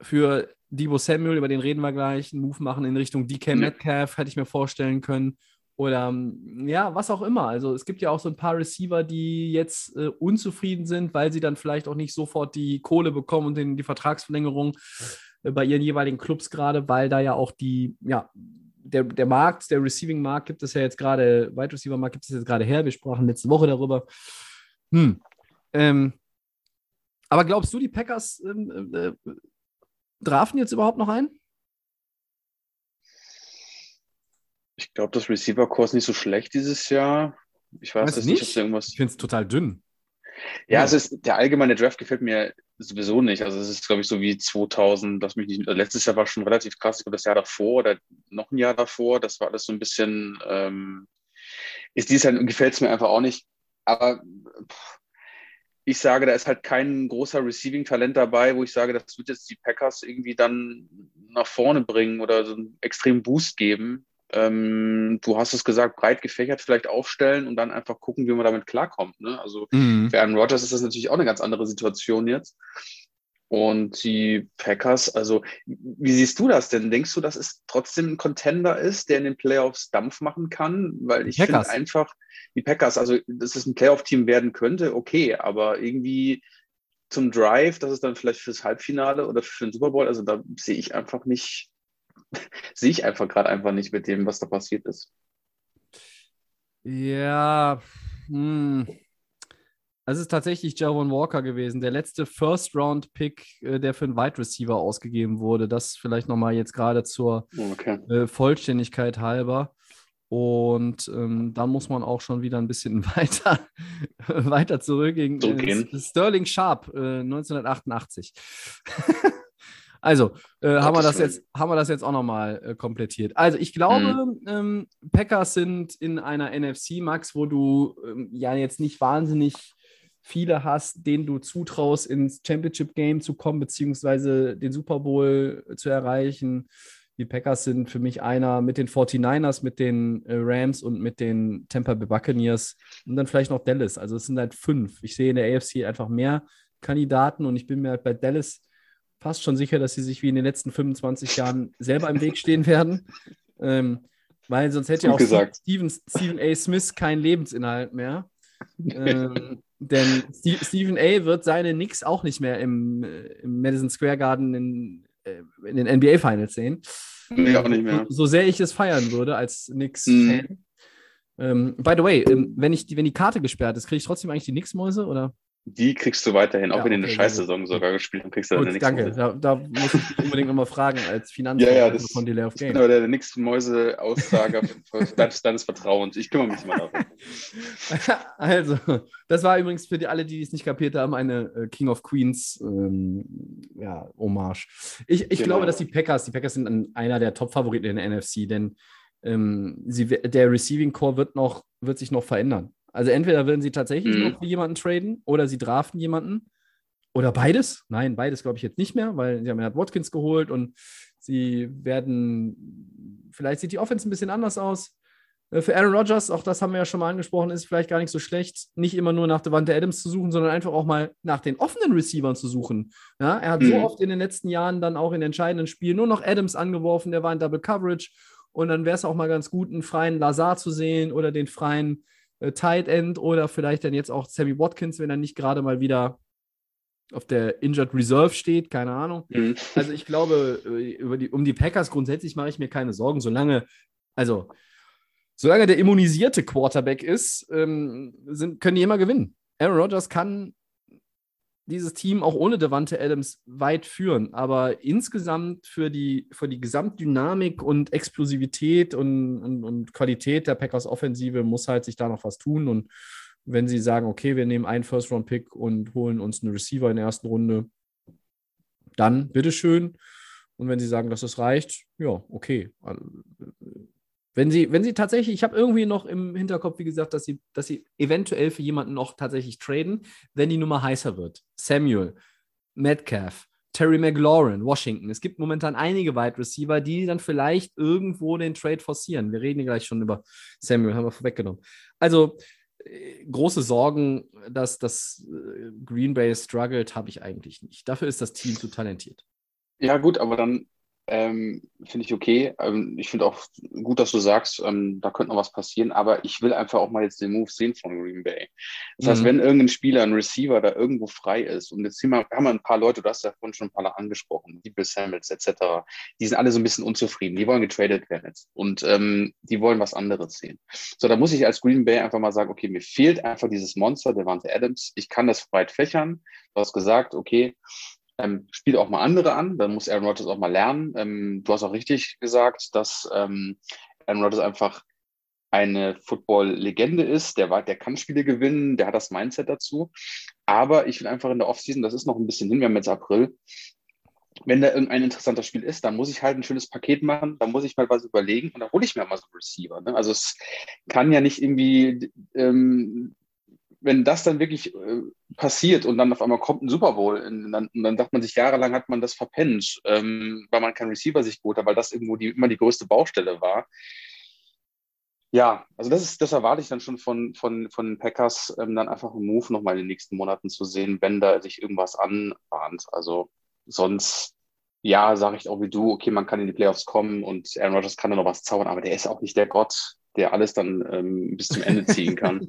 für Debo Samuel, über den reden wir gleich, einen Move machen in Richtung DK Ja. Metcalf, hätte ich mir vorstellen können. Oder ähm, ja, was auch immer. Also es gibt ja auch so ein paar Receiver, die jetzt äh, unzufrieden sind, weil sie dann vielleicht auch nicht sofort die Kohle bekommen und den, die Vertragsverlängerung äh, bei ihren jeweiligen Clubs gerade, weil da ja auch die, ja, der, der Markt, der Receiving-Markt gibt es ja jetzt gerade, Wide Receiver-Markt gibt es jetzt gerade her. Wir sprachen letzte Woche darüber. Hm. Ähm, aber glaubst du, die Packers ähm, äh, draften jetzt überhaupt noch ein? Ich glaube, das Receiver-Kurs ist nicht so schlecht dieses Jahr. Ich weiß nicht, ob nicht? es irgendwas. Ich finde es total dünn. Ja, es ist, der allgemeine Draft gefällt mir sowieso nicht. Also es ist, glaube ich, so wie 2000, lass mich nicht, also letztes Jahr war schon relativ krass, ich glaube, das Jahr davor oder noch ein Jahr davor, das war alles so ein bisschen, ähm, ist dies halt, gefällt es mir einfach auch nicht. Aber pff, ich sage, da ist halt kein großer Receiving-Talent dabei, wo ich sage, das wird jetzt die Packers irgendwie dann nach vorne bringen oder so einen extremen Boost geben. Ähm, du hast es gesagt, breit gefächert vielleicht aufstellen und dann einfach gucken, wie man damit klarkommt. Ne? Also Mhm. für Aaron Rodgers ist das natürlich auch eine ganz andere Situation jetzt. Und die Packers, also wie siehst du das denn? Denkst du, dass es trotzdem ein Contender ist, der in den Playoffs Dampf machen kann? Weil ich finde einfach, die Packers, also dass es ein Playoff-Team werden könnte, okay, aber irgendwie zum Drive, das ist dann vielleicht fürs Halbfinale oder für den Super Bowl, also da sehe ich einfach nicht, [LAUGHS] sehe ich einfach gerade einfach nicht mit dem, was da passiert ist. Ja, hm. Es ist tatsächlich Javon Walker gewesen, der letzte First-Round-Pick, äh, der für einen Wide Receiver ausgegeben wurde. Das vielleicht nochmal jetzt gerade zur Okay. äh, Vollständigkeit halber. Und ähm, dann muss man auch schon wieder ein bisschen [LAUGHS] weiter, weiter zurückgehen. Zurückgehen. Äh, Sterling Sharp, äh, 1988. [LAUGHS] also, äh, haben, wir das jetzt, haben wir das jetzt auch nochmal äh, komplettiert. Also, ich glaube, ähm, Packers sind in einer NFC, Max, wo du ähm, ja jetzt nicht wahnsinnig viele hast, denen du zutraust, ins Championship Game zu kommen, beziehungsweise den Super Bowl zu erreichen. Die Packers sind für mich einer mit den 49ers, mit den äh, Rams und mit den Tampa Bay Buccaneers und dann vielleicht noch Dallas. Also es sind halt fünf. Ich sehe in der AFC einfach mehr Kandidaten und ich bin mir halt bei Dallas fast schon sicher, dass sie sich wie in den letzten 25 Jahren selber im Weg stehen werden. Ähm, weil sonst hätte ja auch gesagt. Steven, Stephen A. Smith keinen Lebensinhalt mehr. Ähm, denn Ste- Stephen A. wird seine Knicks auch nicht mehr im, äh, im Madison Square Garden in, äh, in den NBA Finals sehen. Nee, auch nicht mehr. So, so sehr ich es feiern würde als Mhm. Knicks-Fan. Ähm, by the way, ähm, wenn, ich die, wenn die Karte gesperrt ist, kriege ich trotzdem eigentlich die Knicks-Mäuse oder? Die kriegst du weiterhin, auch Ja, wenn die eine okay, Scheißsaison sogar gespielt haben, kriegst du dann Gut, nichts. danke. Da, da muss ich unbedingt nochmal fragen als Ja, Finanzminister ja, das, von Delay of Game. aber der nächste Mäuse-Aussager [LAUGHS] deines, deines Vertrauens. Ich kümmere mich mal darum. [LAUGHS] Also, das war übrigens für die alle, die es nicht kapiert haben, eine äh, King of Queens ähm, ja, Hommage. Ich, ich Genau. glaube, dass die Packers, die Packers sind einer der Top-Favoriten in der NFC, denn ähm, sie, der Receiving Core wird, noch, wird sich noch verändern. Also entweder werden sie tatsächlich Mhm. noch für jemanden traden oder sie draften jemanden. Oder beides? Nein, beides glaube ich jetzt nicht mehr, weil sie haben ja Watkins geholt und sie werden, vielleicht sieht die Offense ein bisschen anders aus. Äh, Für Aaron Rodgers, auch das haben wir ja schon mal angesprochen, ist vielleicht gar nicht so schlecht, nicht immer nur nach Devante Adams zu suchen, sondern einfach auch mal nach den offenen Receivern zu suchen. Ja, er hat so Mhm. oft in den letzten Jahren dann auch in entscheidenden Spielen nur noch Adams angeworfen, der war in Double Coverage und dann wäre es auch mal ganz gut, einen freien Lazar zu sehen oder den freien äh, Tight End oder vielleicht dann jetzt auch Sammy Watkins, wenn er nicht gerade mal wieder auf der Injured Reserve steht, keine Ahnung. Mhm. Also ich glaube, äh, über die, um die Packers grundsätzlich mache ich mir keine Sorgen, solange, also solange der immunisierte Quarterback ist, ähm, sind, können die immer gewinnen. Aaron Rodgers kann dieses Team auch ohne Devante Adams weit führen, aber insgesamt für die, für die Gesamtdynamik und Explosivität und, und, und Qualität der Packers Offensive muss halt sich da noch was tun und wenn sie sagen, okay, wir nehmen einen First-Round-Pick und holen uns einen Receiver in der ersten Runde, dann bitteschön. Und wenn sie sagen, dass es reicht, ja, okay. Wenn sie, wenn sie tatsächlich, ich habe irgendwie noch im Hinterkopf, wie gesagt, dass sie, dass sie eventuell für jemanden noch tatsächlich traden, wenn die Nummer heißer wird. Samuel, Metcalf, Terry McLaurin, Washington. Es gibt momentan einige Wide Receiver, die dann vielleicht irgendwo den Trade forcieren. Wir reden hier gleich schon über Samuel, haben wir vorweggenommen. Also äh, große Sorgen, dass das äh, Green Bay struggelt, habe ich eigentlich nicht. Dafür ist das Team zu talentiert. Ja, gut, aber dann ähm, finde ich okay. Ähm, ich finde auch gut, dass du sagst, ähm, da könnte noch was passieren, aber ich will einfach auch mal jetzt den Move sehen von Green Bay. Das heißt, Mhm. wenn irgendein Spieler, ein Receiver da irgendwo frei ist, und jetzt haben wir ein paar Leute, du hast ja vorhin schon ein paar angesprochen, die Bill Samuels etc., die sind alle so ein bisschen unzufrieden, die wollen getradet werden jetzt und ähm, die wollen was anderes sehen. So, da muss ich als Green Bay einfach mal sagen, okay, mir fehlt einfach dieses Monster, Devante Adams, ich kann das breit fächern. Du hast gesagt, okay, ähm, spielt auch mal andere an, dann muss Aaron Rodgers auch mal lernen. Ähm, du hast auch richtig gesagt, dass ähm, Aaron Rodgers einfach eine Football-Legende ist, der, der kann Spiele gewinnen, der hat das Mindset dazu. Aber ich will einfach in der Offseason, das ist noch ein bisschen hin, wir haben jetzt April, wenn da irgendein interessanter Spiel ist, dann muss ich halt ein schönes Paket machen, dann muss ich mal was überlegen und dann hole ich mir mal so einen Receiver. Ne? Also es kann ja nicht irgendwie, ähm, wenn das dann wirklich äh, passiert und dann auf einmal kommt ein Super Bowl, und dann, und dann sagt man sich, jahrelang hat man das verpennt, ähm, weil man keinen Receiver sich geholt hat, weil das irgendwo die, immer die größte Baustelle war. Ja, also das ist, das erwarte ich dann schon von, von, von den Packers, ähm, dann einfach einen Move nochmal in den nächsten Monaten zu sehen, wenn da sich irgendwas anbahnt. Also sonst, ja, sage ich auch wie du, okay, man kann in die Playoffs kommen und Aaron Rodgers kann da noch was zaubern, aber der ist auch nicht der Gott, der alles dann ähm, bis zum Ende ziehen kann. [LAUGHS]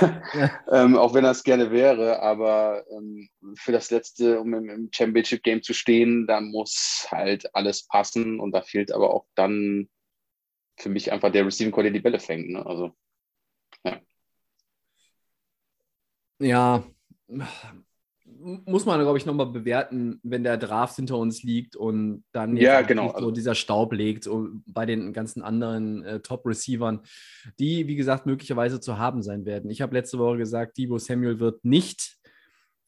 [LAUGHS] ähm, auch wenn er es gerne wäre, aber ähm, für das letzte, um im, im Championship Game zu stehen, da muss halt alles passen und da fehlt aber auch dann für mich einfach der Receiving Core, der die Bälle fängt. Ne? Also, Ja, muss man, glaube ich, nochmal bewerten, wenn der Draft hinter uns liegt und dann Ja, genau. so dieser Staub legt so bei den ganzen anderen äh, Top-Receivern, die, wie gesagt, möglicherweise zu haben sein werden. Ich habe letzte Woche gesagt, Debo Samuel wird nicht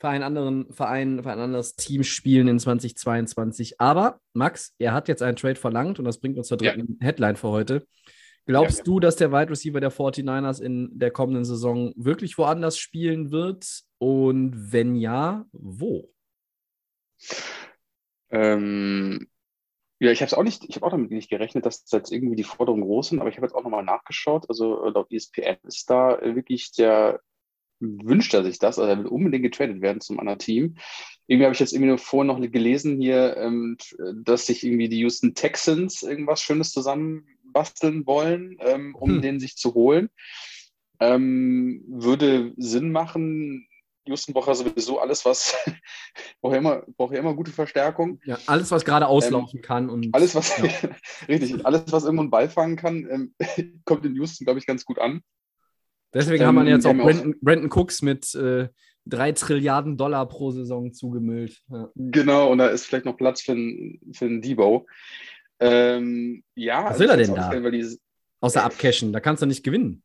für einen anderen Verein, für ein anderes Team spielen in 2022. Aber Max, er hat jetzt einen Trade verlangt und das bringt uns zur Ja. dritten Headline für heute. Glaubst Ja, ja. du, dass der Wide Receiver der 49ers in der kommenden Saison wirklich woanders spielen wird? Und wenn ja, wo? ähm, ja, ich habe es auch nicht, ich habe auch damit nicht gerechnet, dass jetzt irgendwie die Forderungen groß sind, aber ich habe jetzt auch nochmal nachgeschaut. Also äh, laut ESPN ist da wirklich der wünscht er sich das, also er will unbedingt getradet werden zum anderen Team. Irgendwie habe ich jetzt irgendwie nur vorhin noch gelesen hier, ähm, dass sich irgendwie die Houston Texans irgendwas Schönes zusammenbasteln wollen, ähm, um Hm. den sich zu holen. Ähm, würde Sinn machen. Houston braucht ja sowieso alles, was [LAUGHS] braucht ja immer, braucht ja immer gute Verstärkung. Ja, alles, was gerade auslaufen kann. Und Ähm, Alles, was Ja. [LAUGHS] richtig, alles, was irgendwo einen Ball fangen kann, ähm, [LAUGHS] kommt in Houston, glaube ich, ganz gut an. Deswegen ähm, haben wir jetzt die auch ja auch- Brandon, Brandon Cooks mit, äh, drei Trilliarden Dollar pro Saison zugemüllt. Ja. Genau, und da ist vielleicht noch Platz für einen, für einen Debo. Ähm, ja, Was will er denn da? Außer abcashen, da kannst du nicht gewinnen.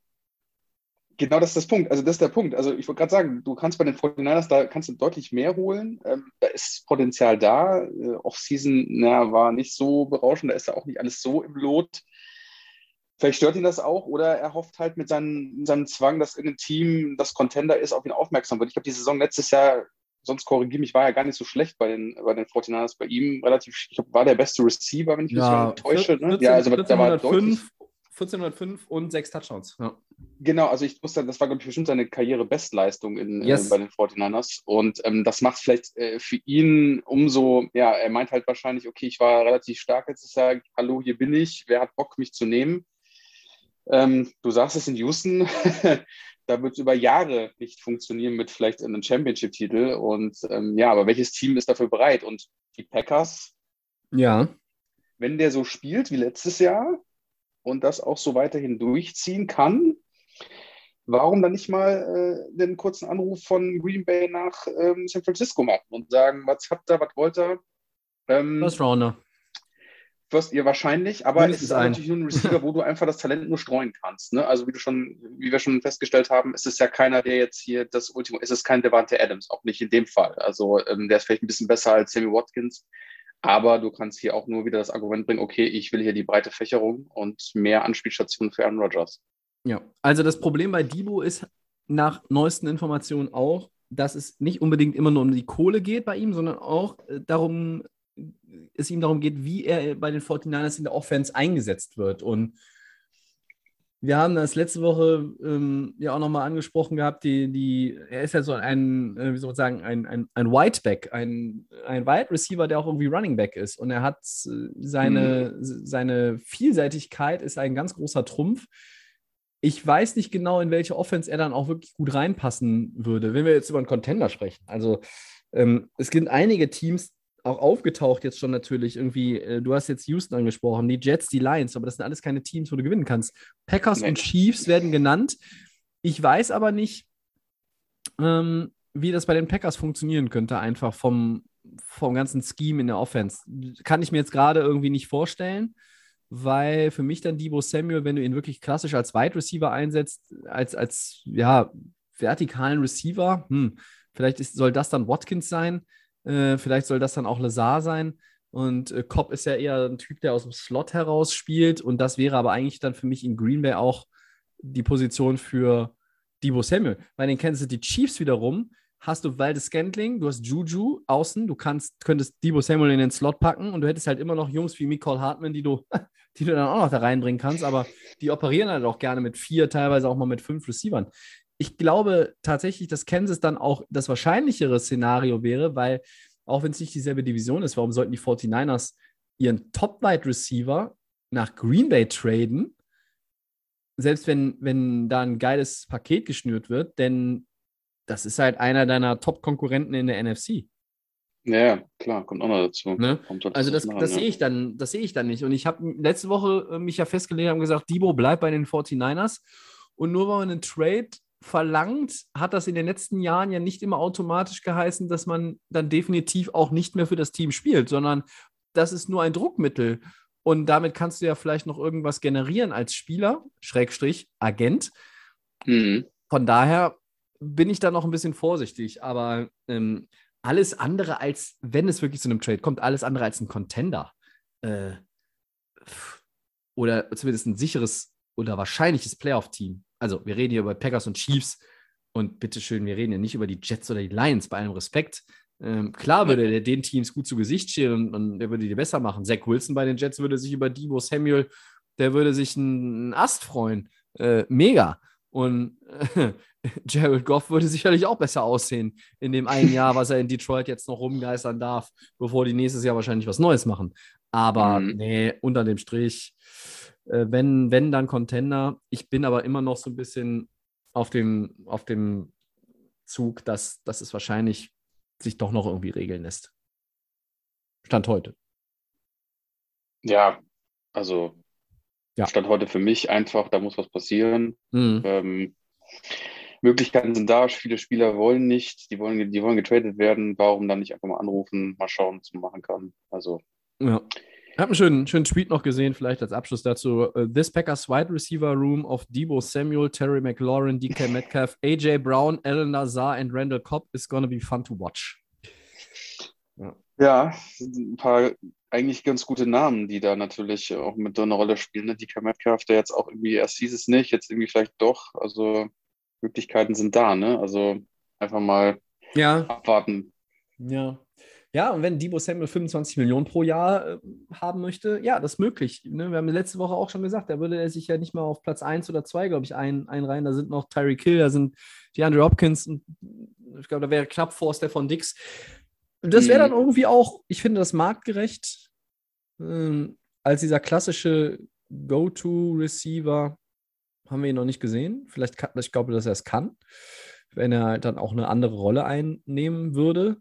Genau, das ist das Punkt. Also das ist der Punkt. Also ich wollte gerade sagen, du kannst bei den 49ers, da kannst du deutlich mehr holen. Ähm, da ist Potenzial da. Äh, Offseason na, war nicht so berauschend, da ist ja auch nicht alles so im Lot. Vielleicht stört ihn das auch oder er hofft halt mit seinem, seinem Zwang, dass irgendein Team, das Contender ist, auf ihn aufmerksam wird. Ich glaube, die Saison letztes Jahr, sonst korrigiere mich, war ja gar nicht so schlecht bei den, bei den 49ers. Bei ihm relativ, ich glaube, war der beste Receiver, wenn ich mich Ja, so täusche. Ne? 14, ja, also da war 1405, deutlich 1405 und sechs Touchdowns. Ja. Genau, also ich wusste, das war, glaube ich, bestimmt seine Karrierebestleistung in, Yes. äh, bei den 49ers. Und ähm, das macht vielleicht äh, für ihn umso, ja, er meint halt wahrscheinlich, okay, ich war relativ stark letztes Jahr, hallo, hier bin ich, wer hat Bock, mich zu nehmen? Ähm, du sagst es in Houston, [LAUGHS] da wird es über Jahre nicht funktionieren mit vielleicht einem Championship-Titel. Und ähm, ja, aber welches Team ist dafür bereit? Und die Packers, ja. wenn der so spielt wie letztes Jahr und das auch so weiterhin durchziehen kann, warum dann nicht mal äh, den kurzen Anruf von Green Bay nach ähm, San Francisco machen und sagen, was habt ihr, was wollt ihr? Ähm, First Rounder. wirst ihr wahrscheinlich, aber Mindestens es ist ein. natürlich nur ein Receiver, wo du einfach das Talent nur streuen kannst. Ne? Also wie du schon, wie wir schon festgestellt haben, ist es ja keiner, der jetzt hier das Ultimo, ist es kein Devante Adams, auch nicht in dem Fall. Also ähm, der ist vielleicht ein bisschen besser als Sammy Watkins, aber du kannst hier auch nur wieder das Argument bringen, okay, ich will hier die breite Fächerung und mehr Anspielstationen für Aaron Rodgers. Ja, also das Problem bei Debo ist nach neuesten Informationen auch, dass es nicht unbedingt immer nur um die Kohle geht bei ihm, sondern auch äh, darum, es ihm darum geht, wie er bei den 49ers in der Offense eingesetzt wird. Und wir haben das letzte Woche ähm, ja auch nochmal angesprochen gehabt, die, die, er ist ja so ein, äh, wie soll man sagen, ein, ein, ein Whiteback, ein, ein Wide Receiver, der auch irgendwie Running Back ist. Und er hat äh, seine, seine Vielseitigkeit ist ein ganz großer Trumpf. Ich weiß nicht genau, in welche Offense er dann auch wirklich gut reinpassen würde, wenn wir jetzt über einen Contender sprechen. Also ähm, es gibt einige Teams, auch aufgetaucht jetzt schon natürlich irgendwie, äh, du hast jetzt Houston angesprochen, die Jets, die Lions, aber das sind alles keine Teams, wo du gewinnen kannst. Packers Nee. und Chiefs werden genannt. Ich weiß aber nicht, ähm, wie das bei den Packers funktionieren könnte, einfach vom, vom ganzen Scheme in der Offense. Kann ich mir jetzt gerade irgendwie nicht vorstellen, weil für mich dann Debo Samuel, wenn du ihn wirklich klassisch als Wide Receiver einsetzt, als, als ja, vertikalen Receiver, hm, vielleicht ist, soll das dann Watkins sein, äh, vielleicht soll das dann auch Lazar sein. Und äh, Cobb ist ja eher ein Typ, der aus dem Slot heraus spielt. Und das wäre aber eigentlich dann für mich in Green Bay auch die Position für Debo Samuel. Bei den Kansas City Chiefs wiederum hast du Waldes Scantling, du hast Juju außen, du kannst, könntest Debo Samuel in den Slot packen und du hättest halt immer noch Jungs wie Nicole Hartman, die du, [LAUGHS] die du dann auch noch da reinbringen kannst, aber die operieren halt auch gerne mit vier, teilweise auch mal mit fünf Receivern. Ich glaube tatsächlich, dass Kansas dann auch das wahrscheinlichere Szenario wäre, weil auch wenn es nicht dieselbe Division ist, warum sollten die 49ers ihren Top-Wide-Receiver nach Green Bay traden, selbst wenn, wenn da ein geiles Paket geschnürt wird, denn das ist halt einer deiner Top-Konkurrenten in der NFC. Ja, klar, kommt auch noch dazu. Ne? Solltest Also das, das sehe ich dann, das sehe ich dann nicht. Und ich habe letzte Woche äh, mich ja festgelegt und gesagt, Debo bleibt bei den 49ers. Und nur weil man einen Trade verlangt, hat das in den letzten Jahren ja nicht immer automatisch geheißen, dass man dann definitiv auch nicht mehr für das Team spielt, sondern das ist nur ein Druckmittel. Und damit kannst du ja vielleicht noch irgendwas generieren als Spieler, Schrägstrich, Agent. Mhm. Von daher bin ich da noch ein bisschen vorsichtig, aber ähm, alles andere als, wenn es wirklich zu einem Trade kommt, alles andere als ein Contender äh, oder zumindest ein sicheres oder wahrscheinliches Playoff-Team. Also wir reden hier über Packers und Chiefs und bitteschön, wir reden ja nicht über die Jets oder die Lions, bei allem Respekt. Ähm, klar würde der den Teams gut zu Gesicht stehen und, der würde die besser machen. Zach Wilson bei den Jets würde sich über Debo Samuel, der würde sich einen Ast freuen. Äh, mega. Und äh, [LAUGHS] Jared Goff würde sicherlich auch besser aussehen in dem einen Jahr, was er in Detroit jetzt noch rumgeistern darf, bevor die nächstes Jahr wahrscheinlich was Neues machen. Aber Mhm. nee, unter dem Strich, äh, wenn, wenn, dann Contender. Ich bin aber immer noch so ein bisschen auf dem, auf dem Zug, dass, dass es wahrscheinlich sich doch noch irgendwie regeln lässt. Stand heute. Ja, also Ja. stand heute für mich einfach, da muss was passieren. Mhm. Ähm, Möglichkeiten sind da, viele Spieler wollen nicht, die wollen, die wollen getradet werden. Warum dann nicht einfach mal anrufen, mal schauen, was man machen kann? Also. Ja. Ich habe einen schönen, schönen Tweet noch gesehen, vielleicht als Abschluss dazu. Uh, This Packers wide receiver room of Debo Samuel, Terry McLaurin, DK Metcalf, AJ Brown, Alan Nazar and Randall Cobb is gonna be fun to watch. Ja. ja, ein paar eigentlich ganz gute Namen, die da natürlich auch mit eine Rolle spielen. Ne? DK Metcalf, der jetzt auch irgendwie erst hieß es nicht, jetzt irgendwie vielleicht doch. Also Möglichkeiten sind da, ne? Also einfach mal ja. abwarten. Ja. Ja, und wenn Debo Samuel 25 Millionen pro Jahr äh, haben möchte, ja, das ist möglich. Ne? Wir haben letzte Woche auch schon gesagt, da würde er sich ja nicht mal auf Platz 1 oder 2, glaube ich, ein, einreihen. Da sind noch Tyreek Hill, da sind die Andrew Hopkins und ich glaube, da wäre knapp vor Stefan Dix. Das wäre dann mhm. irgendwie auch, ich finde das marktgerecht, ähm, als dieser klassische Go-To-Receiver haben wir ihn noch nicht gesehen. Vielleicht kann, ich glaube, dass er es kann, wenn er dann auch eine andere Rolle einnehmen würde.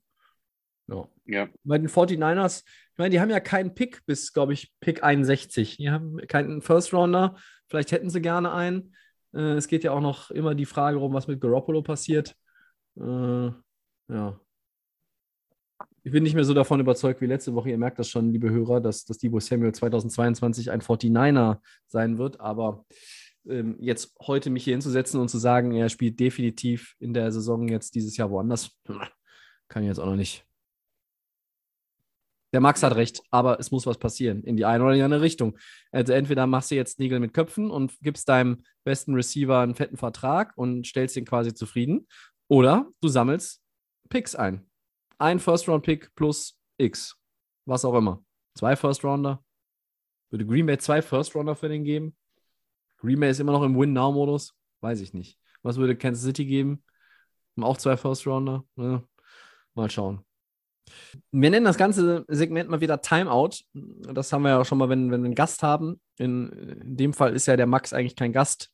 No. Ja. Bei den 49ers, ich meine, die haben ja keinen Pick bis, glaube ich, Pick 61. Die haben keinen First Rounder. Vielleicht hätten sie gerne einen. Äh, es geht ja auch noch immer die Frage um, was mit Garoppolo passiert. Äh, ja. Ich bin nicht mehr so davon überzeugt wie letzte Woche. Ihr merkt das schon, liebe Hörer, dass, dass Debo Samuel 2022 ein 49er sein wird. Aber ähm, jetzt heute mich hier hinzusetzen und zu sagen, er spielt definitiv in der Saison jetzt dieses Jahr woanders, [LAUGHS] kann ich jetzt auch noch nicht. Der Max hat recht, aber es muss was passieren in die eine oder die andere Richtung. Also entweder machst du jetzt Nägel mit Köpfen und gibst deinem besten Receiver einen fetten Vertrag und stellst ihn quasi zufrieden, oder du sammelst Picks ein. Ein First-Round-Pick plus X. Was auch immer. Zwei First-Rounder. Würde Green Bay zwei First-Rounder für den geben? Green Bay ist immer noch im Win-Now-Modus? Weiß ich nicht. Was würde Kansas City geben? Auch zwei First-Rounder? Ja. Mal schauen. Wir nennen das ganze Segment mal wieder Timeout. Das haben wir ja auch schon mal, wenn, wenn wir einen Gast haben. In, in dem Fall ist ja der Max eigentlich kein Gast,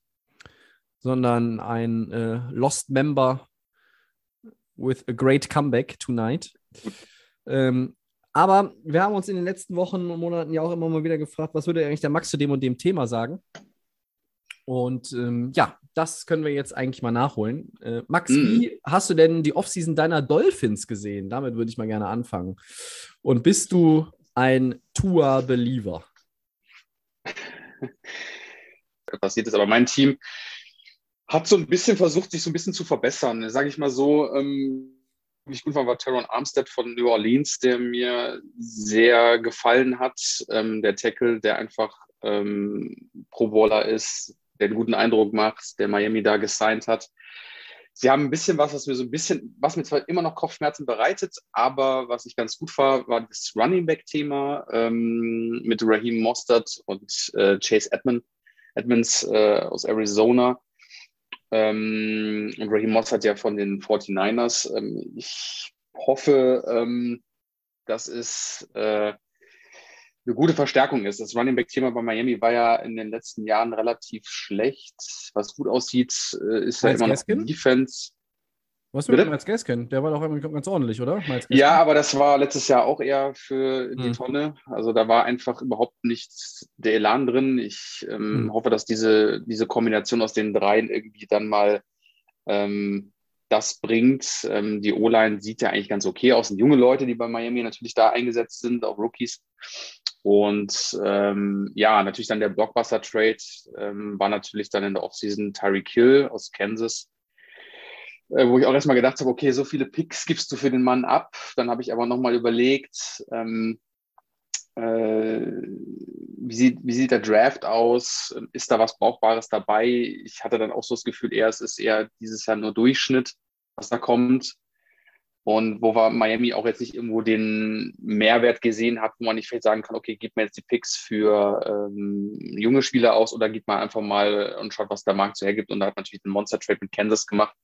sondern ein äh, Lost Member with a great comeback tonight. Ähm, aber wir haben uns in den letzten Wochen und Monaten ja auch immer mal wieder gefragt, was würde eigentlich der Max zu dem und dem Thema sagen? Und ähm, ja, das können wir jetzt eigentlich mal nachholen. Äh, Max, mm. wie hast du denn die Offseason deiner Dolphins gesehen? Damit würde ich mal gerne anfangen. Und bist du ein Tour-Believer? Passiert ist, aber mein Team hat so ein bisschen versucht, sich so ein bisschen zu verbessern. Sage ich mal so, ähm, wirklich gut war, war Teron Armstead von New Orleans, der mir sehr gefallen hat. Ähm, der Tackle, der einfach ähm, Pro Bowler ist, der einen guten Eindruck macht, der Miami da gesigned hat. Sie haben ein bisschen was, was mir so ein bisschen, was mir zwar immer noch Kopfschmerzen bereitet, aber was ich ganz gut war, war das Running Back-Thema ähm, mit Raheem Mostert und äh, Chase Edmond, Edmonds äh, aus Arizona. Ähm, und Raheem Mostert ja von den 49ers. Ähm, ich hoffe, ähm, das ist äh, eine gute Verstärkung ist. Das Running Back-Thema bei Miami war ja in den letzten Jahren relativ schlecht. Was gut aussieht, äh, ist ja immer noch die Defense. Was mit Miles Gaskin? Der war doch ganz ordentlich, oder? Ja, aber das war letztes Jahr auch eher für die hm. Tonne. Also da war einfach überhaupt nicht der Elan drin. Ich ähm, hm. hoffe, dass diese, diese Kombination aus den dreien irgendwie dann mal ähm, das bringt. Ähm, die O-Line sieht ja eigentlich ganz okay aus. Und junge Leute, die bei Miami natürlich da eingesetzt sind, auch Rookies. Und ähm, ja, natürlich dann der Blockbuster-Trade ähm, war natürlich dann in der Offseason Tyreek Hill aus Kansas, äh, wo ich auch erstmal gedacht habe, okay, so viele Picks gibst du für den Mann ab. Dann habe ich aber nochmal überlegt, ähm, äh, wie, sieht, wie sieht der Draft aus? Ist da was Brauchbares dabei? Ich hatte dann auch so das Gefühl, eher, es ist eher dieses Jahr nur Durchschnitt, was da kommt. Und wo wir Miami auch jetzt nicht irgendwo den Mehrwert gesehen hat, wo man nicht vielleicht sagen kann, okay, gib mir jetzt die Picks für ähm, junge Spieler aus oder gib mal einfach mal und schaut, was der Markt so hergibt. Und da hat natürlich den Monster Trade mit Kansas gemacht.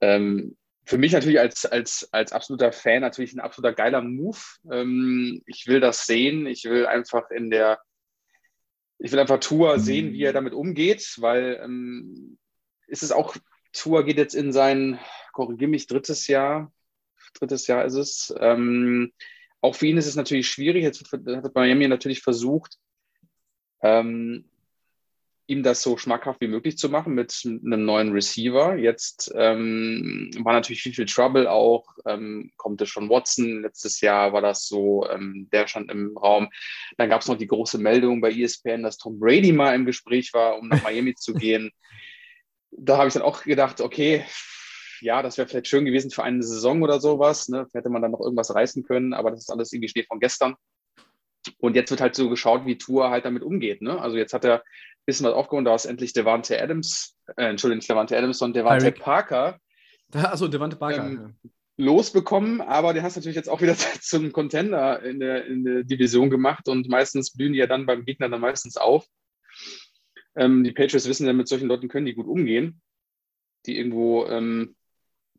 Ähm, für mich natürlich als, als, als absoluter Fan natürlich ein absoluter geiler Move. Ähm, ich will das sehen. Ich will einfach in der, ich will einfach Tour sehen, wie er damit umgeht, weil ähm, ist es auch, Tour geht jetzt in sein, korrigiere mich, drittes Jahr drittes Jahr ist es. Ähm, auch für ihn ist es natürlich schwierig. Jetzt hat Miami natürlich versucht, ähm, ihm das so schmackhaft wie möglich zu machen mit einem neuen Receiver. Jetzt ähm, war natürlich viel, viel Trouble auch. Ähm, kommt es schon Watson. Letztes Jahr war das so, ähm, der stand im Raum. Dann gab es noch die große Meldung bei ESPN, dass Tom Brady mal im Gespräch war, um nach Miami zu gehen. [LAUGHS] Da habe ich dann auch gedacht, okay, ja, das wäre vielleicht schön gewesen für eine Saison oder sowas. Ne? Hätte man dann noch irgendwas reißen können, aber das ist alles irgendwie Schnee von gestern. Und jetzt wird halt so geschaut, wie Tour halt damit umgeht. Ne? Also jetzt hat er bisschen was aufgehoben. Da ist endlich Devante Adams, äh, Entschuldigung, nicht Devante Adams, sondern Devante Parker. Achso, Devante Parker. Ähm, losbekommen, aber der hast natürlich jetzt auch wieder [LAUGHS] zum Contender in der, in der Division gemacht und meistens blühen die ja dann beim Gegner dann meistens auf. Ähm, die Patriots wissen ja, mit solchen Leuten können die gut umgehen, die irgendwo ähm,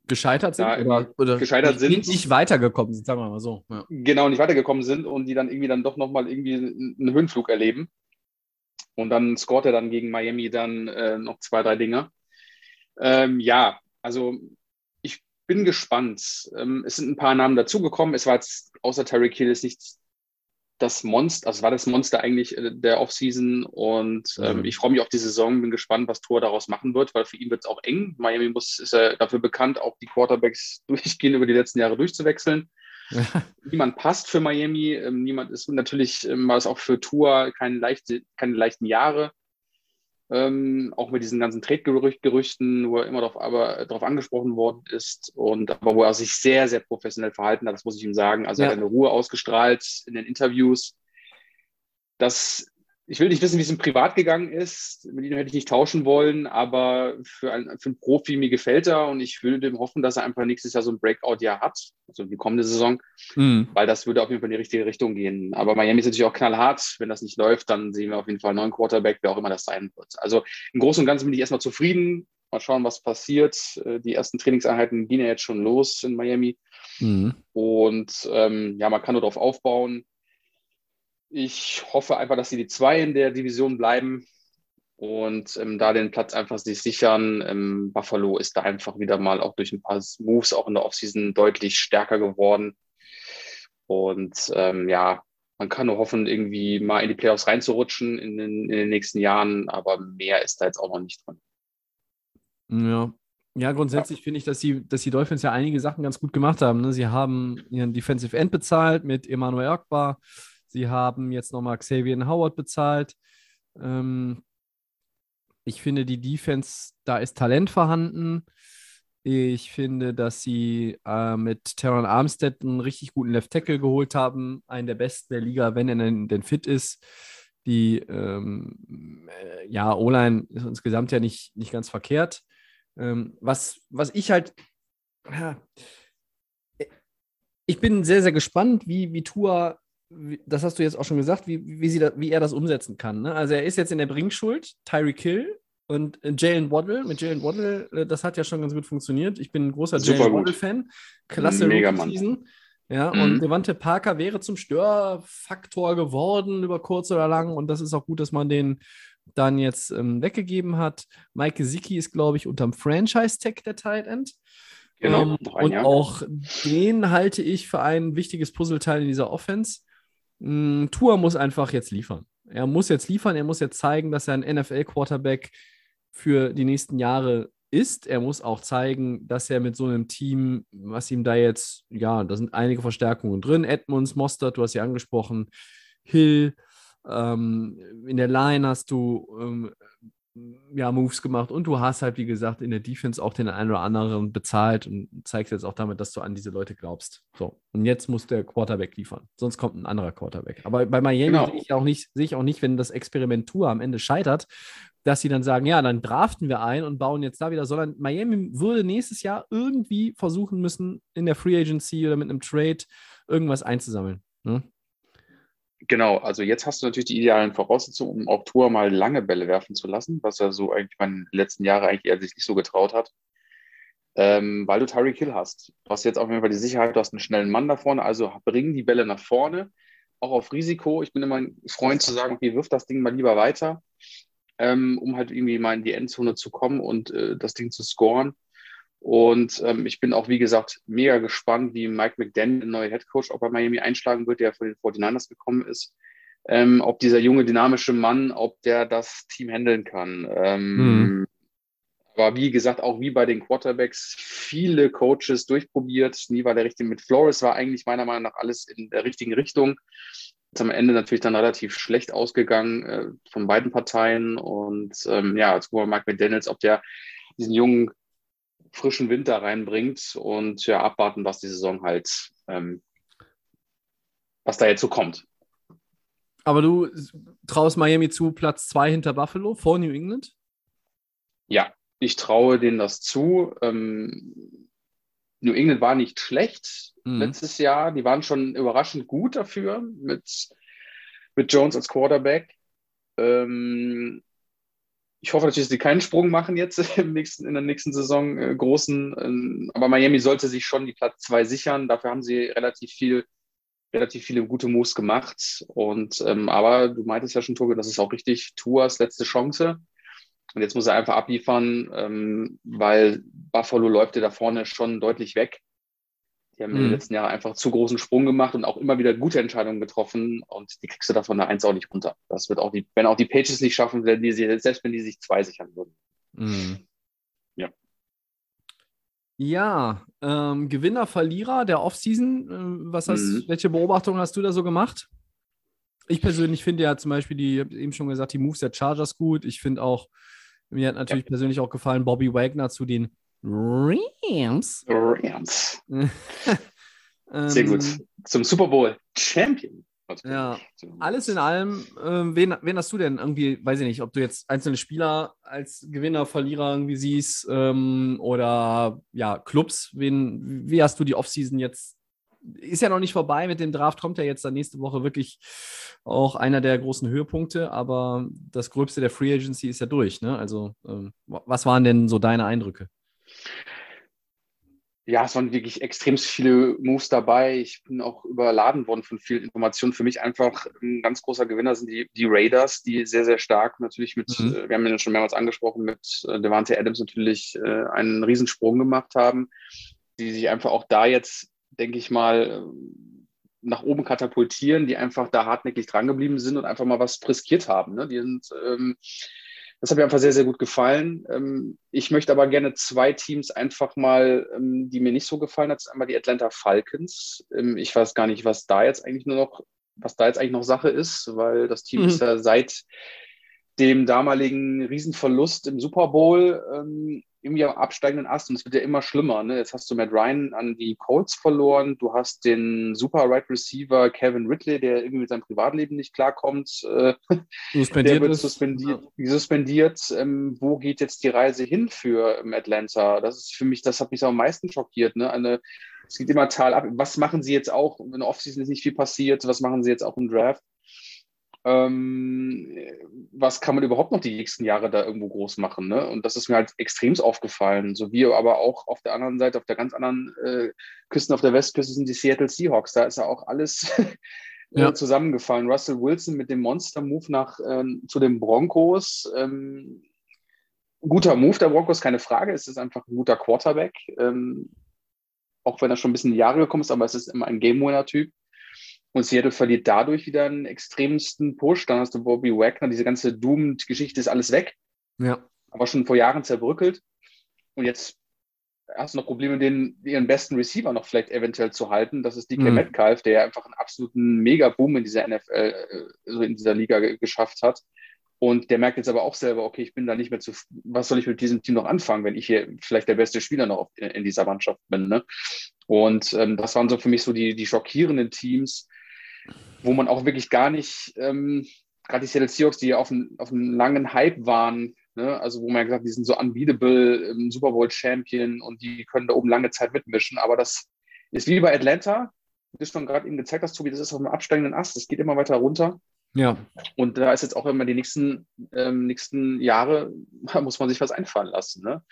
gescheitert sind oder, oder, gescheitert nicht, sind. Nicht weitergekommen sind, sagen wir mal so. Ja. Genau, nicht weitergekommen sind und die dann irgendwie dann doch nochmal irgendwie einen Höhenflug erleben. Und dann scoret er dann gegen Miami dann äh, noch zwei, drei Dinge. Ähm, ja, also ich bin gespannt. Ähm, es sind ein paar Namen dazugekommen. Es war jetzt außer Terry Kill ist nicht das Monster, also war das Monster eigentlich äh, der Offseason und ähm, mhm. ich freue mich auf die Saison, bin gespannt, was Tor daraus machen wird, weil für ihn wird es auch eng. Miami muss, ist ja dafür bekannt, auch die Quarterbacks [LAUGHS] durchgehend über die letzten Jahre durchzuwechseln. [LAUGHS] niemand passt für Miami, ähm, niemand ist natürlich ähm, war es auch für Tour keine, leichte, keine leichten Jahre. Ähm, auch mit diesen ganzen Trade-Gerüchten, wo er immer darauf, aber, darauf angesprochen worden ist und aber wo er sich sehr, sehr professionell verhalten hat, das muss ich ihm sagen. Also ja. er hat eine Ruhe ausgestrahlt in den Interviews. Das ich will nicht wissen, wie es ihm privat gegangen ist. Mit ihm hätte ich nicht tauschen wollen, aber für, ein, für einen Profi, mir gefällt er und ich würde dem hoffen, dass er einfach nächstes Jahr so ein Breakout-Jahr hat, also die kommende Saison, mhm. weil das würde auf jeden Fall in die richtige Richtung gehen. Aber Miami ist natürlich auch knallhart. Wenn das nicht läuft, dann sehen wir auf jeden Fall einen neuen Quarterback, wer auch immer das sein wird. Also im Großen und Ganzen bin ich erstmal zufrieden. Mal schauen, was passiert. Äh, die ersten Trainingseinheiten gehen ja jetzt schon los in Miami. Mhm. Und ähm, ja, man kann nur darauf aufbauen. Ich hoffe einfach, dass sie die zwei in der Division bleiben und ähm, da den Platz einfach sich sichern. Ähm, Buffalo ist da einfach wieder mal auch durch ein paar Moves auch in der Offseason deutlich stärker geworden. Und ähm, ja, man kann nur hoffen, irgendwie mal in die Playoffs reinzurutschen in den, in den nächsten Jahren, aber mehr ist da jetzt auch noch nicht drin. Ja, ja, grundsätzlich finde ich, dass die, dass die Dolphins ja einige Sachen ganz gut gemacht haben. Ne? Sie haben ihren Defensive End bezahlt mit Emmanuel Akbar. Sie haben jetzt nochmal Xavier Howard bezahlt. Ähm, ich finde, die Defense, da ist Talent vorhanden. Ich finde, dass sie äh, mit Teron Armstead einen richtig guten Left Tackle geholt haben, einen der besten der Liga, wenn er denn, denn fit ist. Die ähm, äh, ja, O-Line ist insgesamt ja nicht, nicht ganz verkehrt. Ähm, was, was ich halt, ja, ich bin sehr, sehr gespannt, wie, wie Tua das hast du jetzt auch schon gesagt, wie, wie, da, wie er das umsetzen kann. Ne? Also er ist jetzt in der Bringschuld, Tyreek Hill und äh, Jalen Waddle. Mit Jalen Waddle, äh, das hat ja schon ganz gut funktioniert. Ich bin ein großer Jalen Waddle-Fan. Klasse Season. Ja, mhm. und Devante Parker wäre zum Störfaktor geworden über kurz oder lang. Und das ist auch gut, dass man den dann jetzt ähm, weggegeben hat. Mike Gesicki ist, glaube ich, unterm Franchise-Tag der Tight End. Genau. Ähm, und auch den halte ich für ein wichtiges Puzzleteil in dieser Offense. Mm, Tour muss einfach jetzt liefern. Er muss jetzt liefern, er muss jetzt zeigen, dass er ein NFL-Quarterback für die nächsten Jahre ist. Er muss auch zeigen, dass er mit so einem Team, was ihm da jetzt, ja, da sind einige Verstärkungen drin. Edmunds, Mostert, du hast ja angesprochen, Hill, ähm, in der Line hast du ähm, ja, Moves gemacht und du hast halt, wie gesagt, in der Defense auch den einen oder anderen bezahlt und zeigst jetzt auch damit, dass du an diese Leute glaubst. So, und jetzt muss der Quarterback liefern, sonst kommt ein anderer Quarterback. Aber bei Miami genau. sehe ich auch nicht, sehe ich auch nicht, wenn das Experiment Tour am Ende scheitert, dass sie dann sagen, ja, dann draften wir ein und bauen jetzt da wieder, sondern Miami würde nächstes Jahr irgendwie versuchen müssen, in der Free Agency oder mit einem Trade irgendwas einzusammeln. Ne? Genau, also jetzt hast du natürlich die idealen Voraussetzungen, um auch Tour mal lange Bälle werfen zu lassen, was er so eigentlich in den letzten Jahren eigentlich eher sich nicht so getraut hat. Ähm, weil du Tyreek Hill hast. Du hast jetzt auf jeden Fall die Sicherheit, du hast einen schnellen Mann da vorne, also bring die Bälle nach vorne, auch auf Risiko. Ich bin immer ein Freund zu sagen, okay, wirf das Ding mal lieber weiter, ähm, um halt irgendwie mal in die Endzone zu kommen und äh, das Ding zu scoren. Und ähm, ich bin auch, wie gesagt, mega gespannt, wie Mike McDaniel, der neue Headcoach, ob er Miami einschlagen wird, der von den 49ers gekommen ist. ähm, ob dieser junge, dynamische Mann, ob der das Team handeln kann. Ähm, Mhm. Aber wie gesagt, auch wie bei den Quarterbacks, viele Coaches durchprobiert. Nie war der richtige. Mit Flores war eigentlich meiner Meinung nach alles in der richtigen Richtung. Ist am Ende natürlich dann relativ schlecht ausgegangen äh, von beiden Parteien. Und ähm, ja, jetzt gucken wir mal Mike McDaniels, ob der diesen jungen, frischen Winter reinbringt und ja, abwarten, was die Saison halt, ähm, was da jetzt so kommt. Aber du traust Miami zu Platz 2 hinter Buffalo vor New England? Ja, ich traue denen das zu. Ähm, New England war nicht schlecht Mhm. letztes Jahr. Die waren schon überraschend gut dafür mit, mit Jones als Quarterback. Ähm, ich hoffe natürlich, dass sie keinen Sprung machen jetzt [LAUGHS] im nächsten, in der nächsten Saison, äh, großen. Ähm, aber Miami sollte sich schon die Platz zwei sichern. Dafür haben sie relativ viel, relativ viele gute Moves gemacht. Und ähm, aber du meintest ja schon, Tobi, das ist auch richtig Tuas letzte Chance. Und jetzt muss er einfach abliefern, ähm, weil Buffalo läuft ja da vorne schon deutlich weg. Die haben in Mhm. den letzten Jahren einfach zu großen Sprung gemacht und auch immer wieder gute Entscheidungen getroffen und die kriegst du da von der Eins auch nicht runter. Das wird auch die, wenn auch die Pages nicht schaffen, werden die, sie- selbst wenn die sich zwei sichern würden. Mhm. Ja. Ja, ähm, Gewinner, Verlierer der Offseason. Ähm, was hast, Mhm. Welche Beobachtungen hast du da so gemacht? Ich persönlich finde ja zum Beispiel die, eben schon gesagt, die Moves der Chargers gut. Ich finde auch, mir hat natürlich persönlich auch gefallen, Bobby Wagner zu den Rams. Rams. Ähm, [LAUGHS] Sehr gut. Zum Super Bowl Champion. Ja, Alles in allem, ähm, wen, wen hast du denn irgendwie, weiß ich nicht, ob du jetzt einzelne Spieler als Gewinner, Verlierer irgendwie siehst ähm, oder ja, Clubs, wen, wie hast du die Offseason jetzt? Ist ja noch nicht vorbei, mit dem Draft kommt ja jetzt dann nächste Woche wirklich auch einer der großen Höhepunkte, aber das Gröbste der Free Agency ist ja durch, ne? Also, ähm, was waren denn so deine Eindrücke? Ja, es waren wirklich extrem viele Moves dabei. Ich bin auch überladen worden von vielen Informationen. Für mich einfach ein ganz großer Gewinner sind die, die Raiders, die sehr, sehr stark natürlich mit, Mhm. äh, wir haben ja schon mehrmals angesprochen, mit äh, Devante Adams natürlich äh, einen Riesensprung gemacht haben, die sich einfach auch da jetzt, denke ich mal, äh, nach oben katapultieren, die einfach da hartnäckig drangeblieben sind und einfach mal was riskiert haben. Ne? Die sind, ähm, das hat mir einfach sehr, sehr gut gefallen. Ähm, ich möchte aber gerne zwei Teams einfach mal, ähm, die mir nicht so gefallen hat. Das ist einmal die Atlanta Falcons. Ähm, ich weiß gar nicht, was da jetzt eigentlich nur noch, was da jetzt eigentlich noch Sache ist, weil das Team Mhm. ist ja seit dem damaligen Riesenverlust im Super Bowl irgendwie am absteigenden Ast und es wird ja immer schlimmer. Ne? Jetzt hast du Matt Ryan an die Colts verloren, du hast den super Right Receiver Kevin Ridley, der irgendwie mit seinem Privatleben nicht klarkommt. Äh, Suspendiert der wird ist. suspendiert. suspendiert. Ähm, wo geht jetzt die Reise hin für ähm, Atlanta? Das ist für mich, das hat mich am meisten schockiert. Ne? Eine, es geht immer Tal ab. Was machen sie jetzt auch? In der Offseason ist nicht viel passiert. Was machen sie jetzt auch im Draft? Ähm, was kann man überhaupt noch die nächsten Jahre da irgendwo groß machen? Ne? Und das ist mir halt extremst aufgefallen. So wie aber auch auf der anderen Seite, auf der ganz anderen äh, Küsten, auf der Westküste sind die Seattle Seahawks. Da ist ja auch alles [LAUGHS] Ja. äh, zusammengefallen. Russell Wilson mit dem Monster-Move nach ähm, zu den Broncos. Ähm, guter Move der Broncos, keine Frage. Es ist einfach ein guter Quarterback. Ähm, auch wenn er schon ein bisschen in die Jahre gekommen ist, aber es ist immer ein Game-Winner-Typ. Und Seattle verliert dadurch wieder einen extremsten Push. Dann hast du Bobby Wagner, diese ganze Doomed-Geschichte ist alles weg, Ja. aber schon vor Jahren zerbröckelt. Und jetzt hast du noch Probleme, den ihren besten Receiver noch vielleicht eventuell zu halten. Das ist DK Mhm. Metcalf, der ja einfach einen absoluten Mega-Boom in dieser NFL, äh, so in dieser Liga ge- geschafft hat. Und der merkt jetzt aber auch selber, okay, ich bin da nicht mehr zu, was soll ich mit diesem Team noch anfangen, wenn ich hier vielleicht der beste Spieler noch auf- in dieser Mannschaft bin. Ne? Und ähm, das waren so für mich so die, die schockierenden Teams, wo man auch wirklich gar nicht, ähm, gerade die Seattle Seahawks, die ja auf einen, auf einen langen Hype waren, ne? also wo man ja gesagt, die sind so unbeatable, ähm, Super Bowl Champion und die können da oben lange Zeit mitmischen. Aber das ist wie bei Atlanta, wie du schon gerade eben gezeigt hast, Tobi, das ist auf einem absteigenden Ast, das geht immer weiter runter. Ja. Und da ist jetzt auch immer die nächsten, ähm, nächsten Jahre, da [LAUGHS] muss man sich was einfallen lassen. Ne?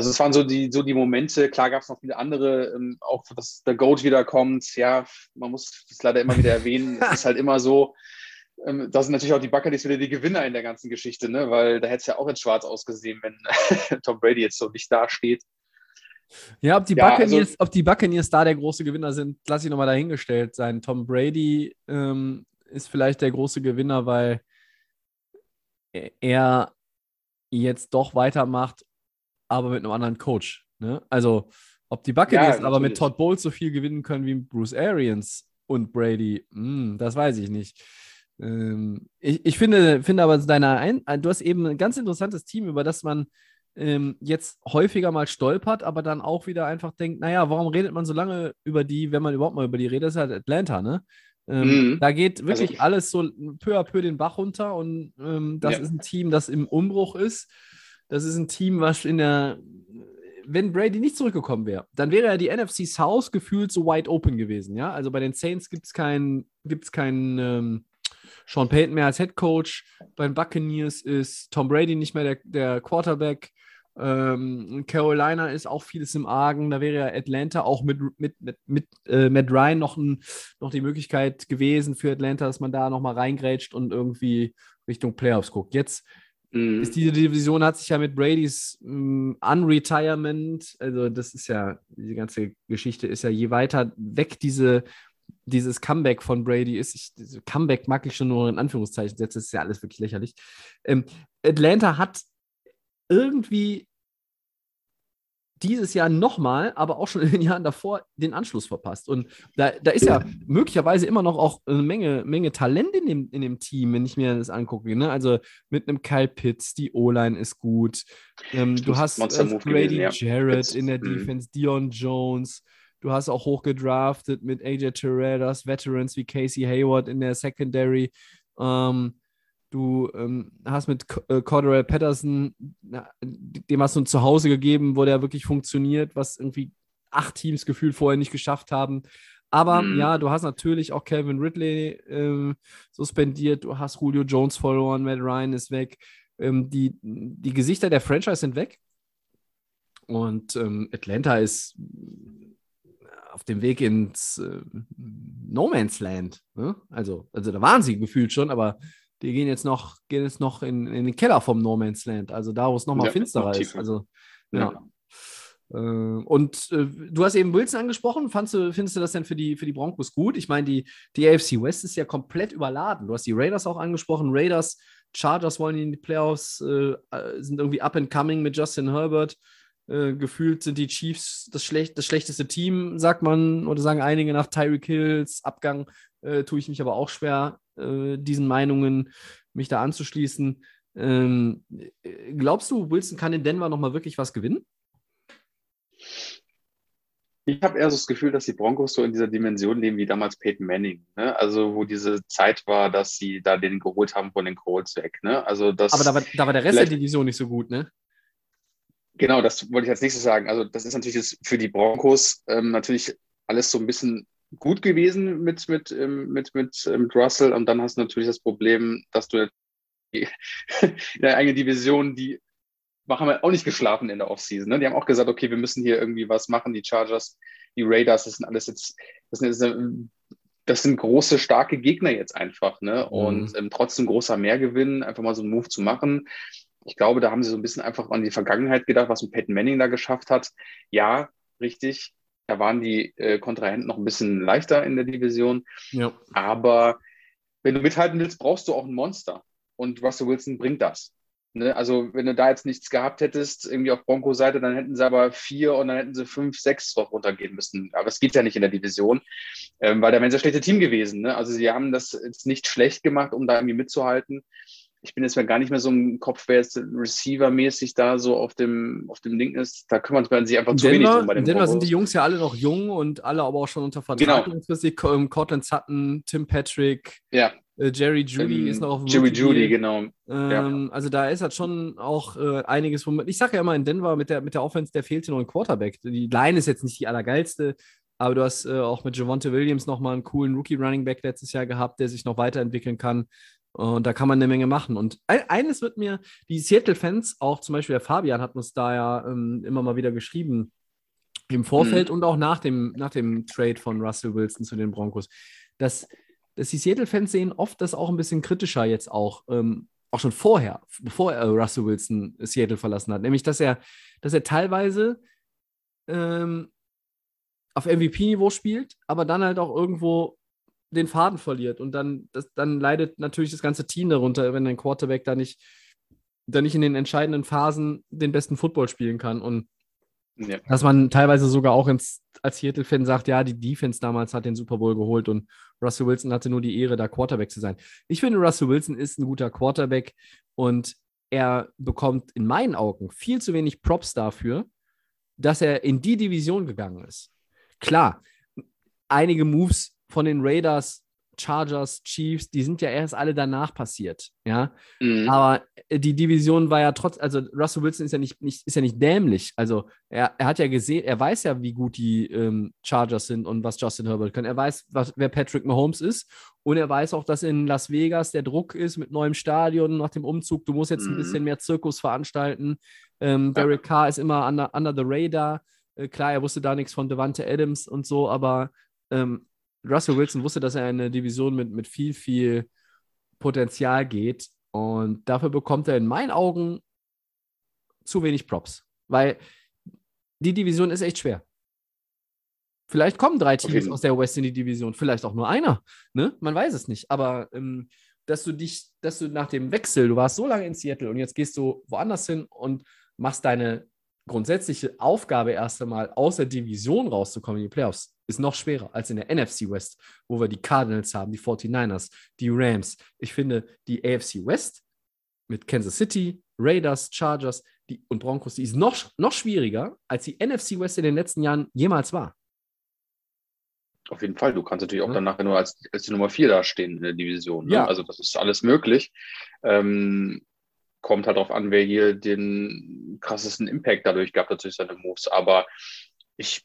Also es waren so die, so die Momente, klar gab es noch viele andere, ähm, auch dass der Goat wiederkommt. Ja, man muss es leider immer wieder erwähnen. [LAUGHS] es ist halt immer so, ähm, da sind natürlich auch die Buccaneers wieder die Gewinner in der ganzen Geschichte, ne? weil da hätte es ja auch in schwarz ausgesehen, wenn [LAUGHS] Tom Brady jetzt so nicht dasteht. Ja, ob die, Ja, Buccaneers, also- ob die Buccaneers da der große Gewinner sind, lasse ich nochmal dahingestellt sein. Tom Brady ähm, ist vielleicht der große Gewinner, weil er jetzt doch weitermacht, aber mit einem anderen Coach. Ne? Also, ob die Buccaneers ja, aber mit Todd Bowles so viel gewinnen können wie Bruce Arians und Brady, mh, hm, das weiß ich nicht. Ähm, ich, ich finde, finde aber deine Ein du hast eben ein ganz interessantes Team, über das man ähm, jetzt häufiger mal stolpert, aber dann auch wieder einfach denkt, naja, warum redet man so lange über die, wenn man überhaupt mal über die redet, das ist halt Atlanta, ne? Ähm, mhm. Da geht wirklich also, alles so peu à peu den Bach runter und ähm, das ja. ist ein Team, das im Umbruch ist. Das ist ein Team, was in der, wenn Brady nicht zurückgekommen wäre, dann wäre ja die NFC South gefühlt so wide open gewesen, ja. Also bei den Saints gibt es keinen, gibt's keinen ähm, Sean Payton mehr als Head Coach. Bei den Buccaneers ist Tom Brady nicht mehr der, der Quarterback. Ähm, Carolina ist auch vieles im Argen. Da wäre ja Atlanta auch mit, mit, mit, mit äh, Matt Ryan noch, ein, noch die Möglichkeit gewesen für Atlanta, dass man da nochmal reingrätscht und irgendwie Richtung Playoffs guckt. Jetzt mhm. ist diese Division, hat sich ja mit Bradys ähm, Unretirement, also das ist ja, diese ganze Geschichte ist ja je weiter weg diese dieses Comeback von Brady ist, ich, Comeback mag ich schon nur in Anführungszeichen setzen, das ist ja alles wirklich lächerlich. Ähm, Atlanta hat irgendwie dieses Jahr nochmal, aber auch schon in den Jahren davor den Anschluss verpasst. Und da, da ist ja möglicherweise immer noch auch eine Menge, Menge Talent in dem, in dem Team, wenn ich mir das angucke. Ne? Also mit einem Kyle Pitts, die O-Line ist gut. Ähm, du hast äh, Grady gewesen, ja. Jarrett Pitts. in der mhm. Defense, Dion Jones. Du hast auch hochgedraftet mit AJ Terrell, du hast Veterans wie Casey Hayward in der Secondary. Ähm, Du ähm, hast mit äh, Cordell Patterson, na, dem hast du ein Zuhause gegeben, wo der wirklich funktioniert, was irgendwie acht Teams gefühlt vorher nicht geschafft haben. Aber mhm. ja, du hast natürlich auch Calvin Ridley äh, suspendiert, du hast Julio Jones verloren, Matt Ryan ist weg. Ähm, die, die Gesichter der Franchise sind weg. Und ähm, Atlanta ist auf dem Weg ins äh, No Man's Land. Ne? Also, also da waren sie gefühlt schon, aber die gehen jetzt noch, gehen jetzt noch in, in den Keller vom No Man's Land, also da, wo es nochmal ja, finsterer ist. Also, ja. ja. Äh, und äh, du hast eben Wilson angesprochen. Fandst du, findest du das denn für die, für die Broncos gut? Ich meine, die, die AFC West ist ja komplett überladen. Du hast die Raiders auch angesprochen. Raiders, Chargers wollen in die Playoffs, äh, äh sind irgendwie up and coming mit Justin Herbert. Äh, gefühlt sind die Chiefs das, schlecht, das schlechteste Team, sagt man, oder sagen einige nach Tyreek Hills Abgang. Äh, tue ich mich aber auch schwer, äh, diesen Meinungen mich da anzuschließen. Ähm, glaubst du, Wilson kann in Denver nochmal wirklich was gewinnen? Ich habe eher so das Gefühl, dass die Broncos so in dieser Dimension leben wie damals Peyton Manning. Ne? Also, wo diese Zeit war, dass sie da den geholt haben von den Colts weg. Ne? Also das Aber da war, da war der Rest der Division nicht so gut, ne? Genau, das wollte ich als nächstes sagen. Also, das ist natürlich für die Broncos ähm, natürlich alles so ein bisschen gut gewesen mit, mit, ähm, mit, mit, ähm, mit Russell. Und dann hast du natürlich das Problem, dass du [LAUGHS] in der eigenen Division, die haben wir auch nicht geschlafen in der Offseason. Ne? Die haben auch gesagt, okay, wir müssen hier irgendwie was machen. Die Chargers, die Raiders, das sind alles jetzt, das sind, das sind große, starke Gegner jetzt einfach. Ne? Mhm. Und ähm, trotzdem großer Mehrgewinn, einfach mal so einen Move zu machen. Ich glaube, da haben sie so ein bisschen einfach an die Vergangenheit gedacht, was ein Peyton Manning da geschafft hat. Ja, richtig. Da waren die äh, Kontrahenten noch ein bisschen leichter in der Division. Ja. Aber wenn du mithalten willst, brauchst du auch ein Monster. Und Russell Wilson bringt das. Ne? Also, wenn du da jetzt nichts gehabt hättest, irgendwie auf Bronco-Seite, dann hätten sie aber vier und dann hätten sie fünf, sechs drauf runtergehen müssen. Aber es geht ja nicht in der Division, ähm, weil da wären sie schlechte Team gewesen. Ne? Also, sie haben das jetzt nicht schlecht gemacht, um da irgendwie mitzuhalten ich bin jetzt mal gar nicht mehr so im Kopf, wer jetzt Receiver-mäßig da so auf dem, auf dem Ding ist. Da kümmert man sich einfach zu wenig drum bei den Denver sind die Jungs ja alle noch jung und alle aber auch schon unter Vertrag. Genau. Ähm, Cortland Sutton, Tim Patrick, ja. äh, Jerry Judy ähm, ist noch auf dem Jerry Judy, genau. Ähm, ja. Also da ist halt schon auch äh, einiges. Womit, ich sage ja immer in Denver mit der, mit der Offense, der fehlte noch ein Quarterback. Die Line ist jetzt nicht die allergeilste, aber du hast äh, auch mit Javonte Williams nochmal einen coolen Rookie-Running Back letztes Jahr gehabt, der sich noch weiterentwickeln kann. Und da kann man eine Menge machen. Und eines wird mir, die Seattle-Fans, auch zum Beispiel der Fabian hat uns da ja ähm, immer mal wieder geschrieben, im Vorfeld mhm. und auch nach dem, nach dem Trade von Russell Wilson zu den Broncos, dass, dass die Seattle-Fans sehen oft das auch ein bisschen kritischer jetzt auch, ähm, auch schon vorher, bevor er Russell Wilson Seattle verlassen hat. Nämlich, dass er, dass er teilweise ähm, auf MVP-Niveau spielt, aber dann halt auch irgendwo den Faden verliert und dann, das, dann leidet natürlich das ganze Team darunter, wenn dein Quarterback da nicht, da nicht in den entscheidenden Phasen den besten Football spielen kann. Und ja. dass man teilweise sogar auch ins, als Seattle-Fan sagt, ja, die Defense damals hat den Super Bowl geholt und Russell Wilson hatte nur die Ehre, da Quarterback zu sein. Ich finde, Russell Wilson ist ein guter Quarterback und er bekommt in meinen Augen viel zu wenig Props dafür, dass er in die Division gegangen ist. Klar, einige Moves von den Raiders Chargers, Chiefs, die sind ja erst alle danach passiert, ja. Mhm. Aber die Division war ja trotz, also Russell Wilson ist ja nicht, nicht, ist ja nicht dämlich. Also er, er hat ja gesehen, er weiß ja, wie gut die ähm, Chargers sind und was Justin Herbert kann. Er weiß, was, wer Patrick Mahomes ist und er weiß auch, dass in Las Vegas der Druck ist mit neuem Stadion nach dem Umzug. Du musst jetzt mhm. ein bisschen mehr Zirkus veranstalten. Ähm, Derek Carr ist immer under, under the radar. Äh, klar, er wusste da nichts von Devante Adams und so, aber ähm, Russell Wilson wusste, dass er in eine Division mit, mit viel, viel Potenzial geht. Und dafür bekommt er in meinen Augen zu wenig Props. Weil die Division ist echt schwer. Vielleicht kommen drei Teams okay. aus der West in die Division, vielleicht auch nur einer. Ne? Man weiß es nicht. Aber ähm, dass du dich, dass du nach dem Wechsel, du warst so lange in Seattle und jetzt gehst du woanders hin und machst deine grundsätzliche Aufgabe erst einmal aus der Division rauszukommen in die Playoffs ist noch schwerer als in der NFC West, wo wir die Cardinals haben, die 49ers, die Rams. Ich finde, die AFC West mit Kansas City, Raiders, Chargers die, und Broncos, die ist noch, noch schwieriger, als die NFC West in den letzten Jahren jemals war. Auf jeden Fall. Du kannst natürlich auch ja. dann nachher nur als, als die Nummer 4 dastehen in der Division. Ne? Ja. Also das ist alles möglich. Ähm, kommt halt darauf an, wer hier den krassesten Impact dadurch gab, natürlich seine Moves. Aber ich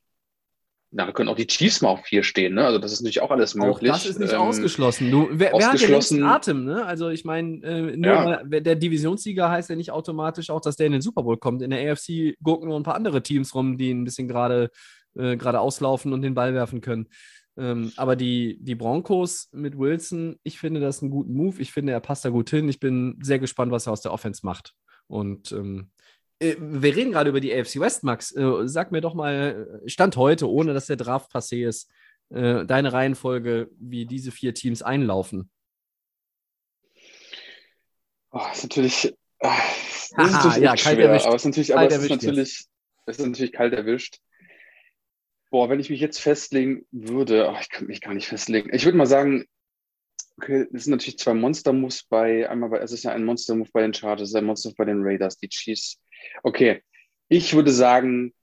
na, können auch die Chiefs mal auf vier stehen, ne? Also das ist natürlich auch alles möglich. Auch das ist nicht ähm, ausgeschlossen. Du, wer, ausgeschlossen. wer hat den Atem, ne? Also ich meine, äh, nur ja. der Divisionssieger heißt ja nicht automatisch auch, dass der in den Super Bowl kommt. In der AFC gucken nur ein paar andere Teams rum, die ein bisschen gerade äh, gerade auslaufen und den Ball werfen können. Ähm, aber die, die Broncos mit Wilson, ich finde das einen guten Move. Ich finde, er passt da gut hin. Ich bin sehr gespannt, was er aus der Offense macht. Und ähm, äh, wir reden gerade über die AFC West, Max. Äh, sag mir doch mal, äh, Stand heute, ohne dass der Draft passé ist, deine Reihenfolge, wie diese vier Teams einlaufen. Oh, ist natürlich, das ist natürlich ja, kalt schwer, erwischt. aber es ist natürlich, aber es ist natürlich, es ist natürlich kalt erwischt. Boah, wenn ich mich jetzt festlegen würde, oh, ich könnte mich gar nicht festlegen. Ich würde mal sagen, okay, es sind natürlich zwei Monster-Moves bei, einmal bei, es ist ja ein Monster-Move bei den Chargers, ein Monster-Move bei den Raiders, die Chiefs Okay, ich würde sagen,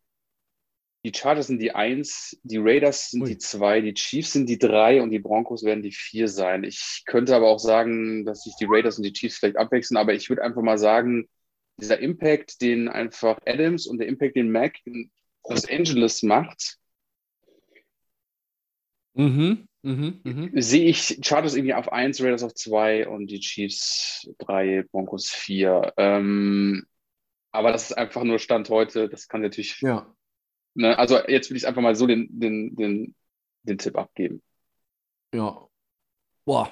die Chargers sind die Eins, die Raiders sind Ui. die Zwei, die Chiefs sind die Drei und die Broncos werden die Vier sein. Ich könnte aber auch sagen, dass sich die Raiders und die Chiefs vielleicht abwechseln, aber ich würde einfach mal sagen, dieser Impact, den einfach Adams und der Impact, den Mac in Los Angeles macht, mhm, mh, mh. sehe ich Chargers irgendwie auf eins, Raiders auf zwei und die Chiefs drei, Broncos vier. Ähm, aber das ist einfach nur Stand heute. Das kann natürlich. Ja. Ne, also jetzt will ich einfach mal so den, den, den, den Tipp abgeben. Ja. Boah.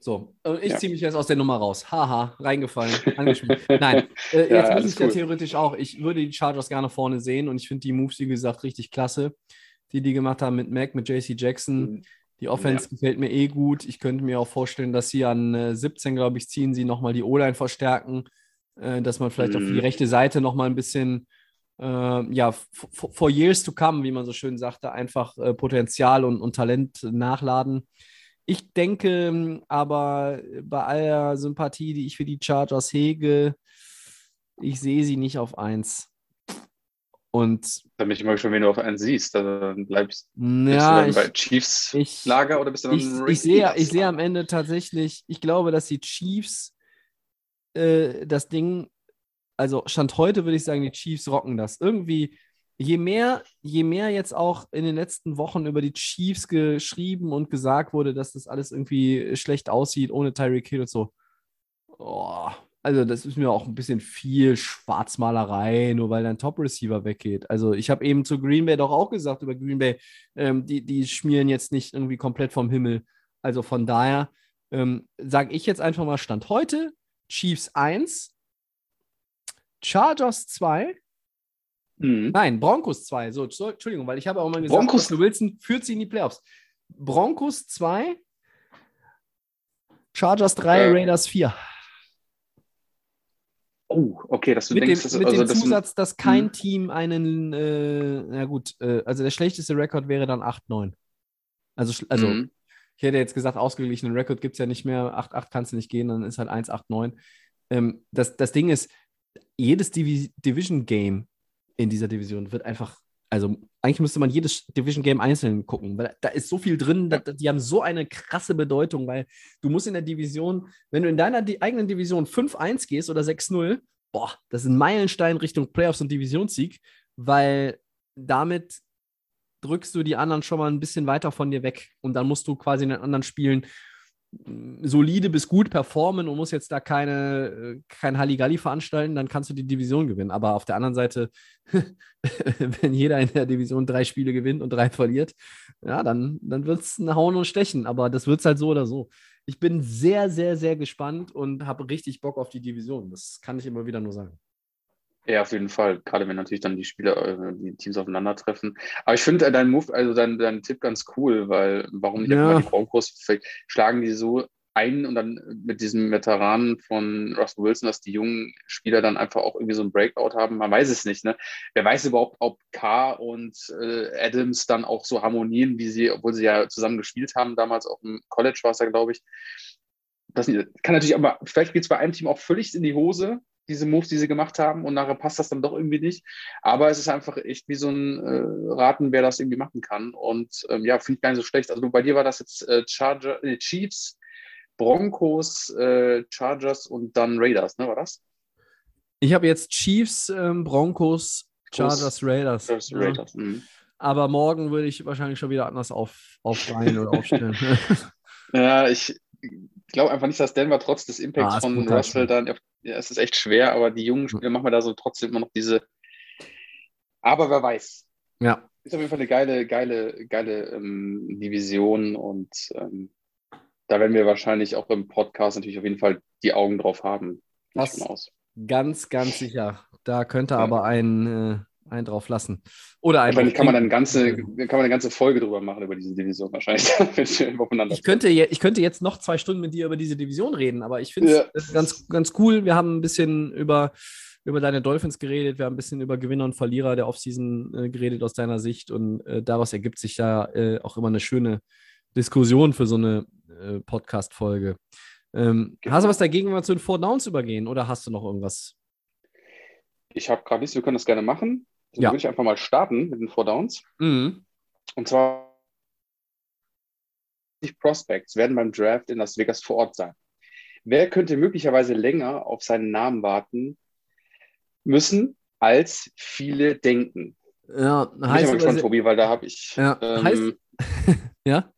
So, äh, ich ja. ziehe mich jetzt aus der Nummer raus. Haha, reingefallen, angeschmiert. [LAUGHS] Nein, äh, jetzt ja, muss ich cool. ja theoretisch auch. Ich würde die Chargers gerne vorne sehen und ich finde die Moves, wie gesagt, richtig klasse, die die gemacht haben mit Mac, mit JC Jackson. Mhm. Die Offense ja. gefällt mir eh gut. Ich könnte mir auch vorstellen, dass sie an äh, 17, glaube ich, ziehen, sie nochmal die O-Line verstärken äh, dass man vielleicht mhm. auf die mhm. rechte Seite noch mal ein bisschen, äh, ja, for years to come, wie man so schön sagte, einfach äh, Potenzial und, und Talent nachladen. Ich denke ähm, aber bei aller Sympathie, die ich für die Chargers hege, ich sehe sie nicht auf eins. Und da bin ich immer schon, wenn du auf einen siehst, dann bleibst ja, du dann bei Chiefs Lager oder bist du dann ich, ich sehe, ich sehe am Ende tatsächlich, ich glaube, dass die Chiefs äh, das Ding, also Stand heute würde ich sagen, die Chiefs rocken das. Irgendwie, je mehr, je mehr jetzt auch in den letzten Wochen über die Chiefs geschrieben und gesagt wurde, dass das alles irgendwie schlecht aussieht ohne Tyreek Hill und so. Oh, also das ist mir auch ein bisschen viel Schwarzmalerei, nur weil dein Top-Receiver weggeht. Also ich habe eben zu Green Bay doch auch gesagt über Green Bay, ähm, die, die schmieren jetzt nicht irgendwie komplett vom Himmel. Also von daher ähm, sage ich jetzt einfach mal Stand heute, Chiefs 1, Chargers 2. Mhm. Nein, Broncos 2. So, Entschuldigung, weil ich habe auch mal gesagt, Broncos. Wilson führt sie in die Playoffs. Broncos 2, Chargers 3, Äh. Raiders 4. Oh, okay, dass du Mit, denkst, dem, dass, mit also, dem Zusatz, dass kein Mhm. Team einen, äh, na gut, äh, also der schlechteste Rekord wäre dann 8-9. Also, also Mhm. Ich hätte jetzt gesagt, ausgeglichenen Rekord gibt es ja nicht mehr. 8-8 kannst du nicht gehen, dann ist halt 1-8-9. Ähm, das, das Ding ist, jedes Divi Division-Game in dieser Division wird einfach, also eigentlich müsste man jedes Division-Game einzeln gucken, weil da ist so viel drin, da, die haben so eine krasse Bedeutung, weil du musst in der Division, wenn du in deiner di eigenen Division 5-1 gehst oder 6-0, boah, das ist ein Meilenstein Richtung Playoffs und Divisionssieg, weil damit drückst du die anderen schon mal ein bisschen weiter von dir weg und dann musst du quasi in den anderen Spielen mh, solide bis gut performen und musst jetzt da keine, äh, kein Halligalli veranstalten, dann kannst du die Division gewinnen. Aber auf der anderen Seite, [LAUGHS] wenn jeder in der Division drei Spiele gewinnt und drei verliert, ja, dann, dann wird es ein Hauen und Stechen. Aber das wird es halt so oder so. Ich bin sehr, sehr, sehr gespannt und habe richtig Bock auf die Division. Das kann ich immer wieder nur sagen. Ja, auf jeden Fall. Gerade wenn natürlich dann die Spieler, äh, die Teams aufeinandertreffen. Aber ich finde äh, dein Move, also dein, dein Tipp ganz cool, weil warum nicht Ja. einfach die Broncos vielleicht schlagen die so ein und dann mit diesem Veteranen von Russell Wilson, dass die jungen Spieler dann einfach auch irgendwie so ein Breakout haben. Man weiß es nicht, ne? Wer weiß überhaupt, ob Carr und äh, Adams dann auch so harmonieren, wie sie, obwohl sie ja zusammen gespielt haben, damals auch im College war es ja, glaube ich. Das kann natürlich, aber vielleicht geht es bei einem Team auch völlig in die Hose, diese Moves, die sie gemacht haben, und nachher passt das dann doch irgendwie nicht. Aber es ist einfach echt wie so ein äh, Raten, wer das irgendwie machen kann. Und ähm, ja, finde ich gar nicht so schlecht. Also bei dir war das jetzt äh, Charger, äh, Chiefs, Broncos, äh, Chargers und dann Raiders, ne? War das? Ich habe jetzt Chiefs, ähm, Broncos, Chargers, Raiders. Das Ja. Raiders. Mhm. Aber morgen würde ich wahrscheinlich schon wieder anders auf, aufreihen oder aufstellen. [LAUGHS] [LAUGHS] Ja, ich glaube einfach nicht, dass Denver trotz des Impacts Ah, von Russell dann, ja, es ist echt schwer, aber die jungen Spieler machen wir da so trotzdem immer noch diese. Aber wer weiß. ja, Ist auf jeden Fall eine geile, geile, geile ähm, Division und ähm, da werden wir wahrscheinlich auch im Podcast natürlich auf jeden Fall die Augen drauf haben. Ich Das- von aus. ganz, ganz sicher. Da könnte Ja. aber ein, äh, ein drauf lassen. Oder ein Wahrscheinlich kann man dann eine ganze, kann man eine ganze Folge drüber machen über diese Division wahrscheinlich. [LAUGHS] Ich könnte, je, ich könnte jetzt noch zwei Stunden mit dir über diese Division reden, aber ich finde Ja. es ganz, ganz cool. Wir haben ein bisschen über, über deine Dolphins geredet, wir haben ein bisschen über Gewinner und Verlierer der Offseason äh, geredet aus deiner Sicht und äh, daraus ergibt sich ja äh, auch immer eine schöne Diskussion für so eine äh, Podcast-Folge. Ähm, Genau. Hast du was dagegen, wenn wir zu den Four Downs übergehen oder hast du noch irgendwas? Ich habe gerade nichts, wir können das gerne machen. Dann Ja. würde ich einfach mal starten mit den Four Downs. Mhm. Und zwar die Prospects werden beim Draft in Las Vegas vor Ort sein. Wer könnte möglicherweise länger auf seinen Namen warten müssen, als viele denken? Ja, Bin ich heißt, gespannt, Tobi, weil da habe ich. Ja, ähm, heißt- [LAUGHS] ja?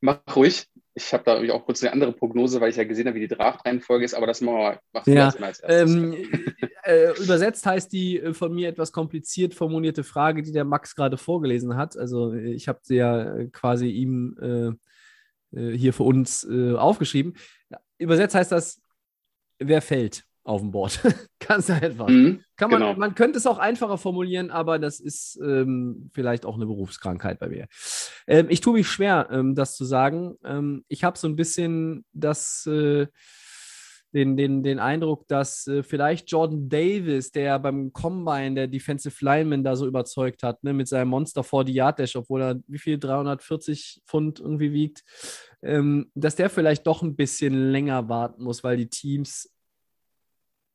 Mach ruhig. Ich habe da irgendwie auch kurz eine andere Prognose, weil ich ja gesehen habe, wie die Draft-Reihenfolge ist, aber das machen wir Ja, jetzt mal als erstes. Ähm, [LAUGHS] äh, übersetzt heißt die äh, von mir etwas kompliziert formulierte Frage, die der Max gerade vorgelesen hat. Also äh, ich habe sie ja äh, quasi ihm äh, hier für uns äh, aufgeschrieben. Übersetzt heißt das, wer fällt auf dem Board? [LAUGHS] Ganz einfach. Mhm, Kann man, genau. man könnte es auch einfacher formulieren, aber das ist ähm, vielleicht auch eine Berufskrankheit bei mir. Ähm, ich tue mich schwer, ähm, das zu sagen. Ähm, ich habe so ein bisschen das, äh, den, den, den Eindruck, dass äh, vielleicht Jordan Davis, der beim Combine der Defensive Lineman da so überzeugt hat, ne, mit seinem Monster 40 Yard Dash, obwohl er wie viel 340 Pfund irgendwie wiegt, ähm, dass der vielleicht doch ein bisschen länger warten muss, weil die Teams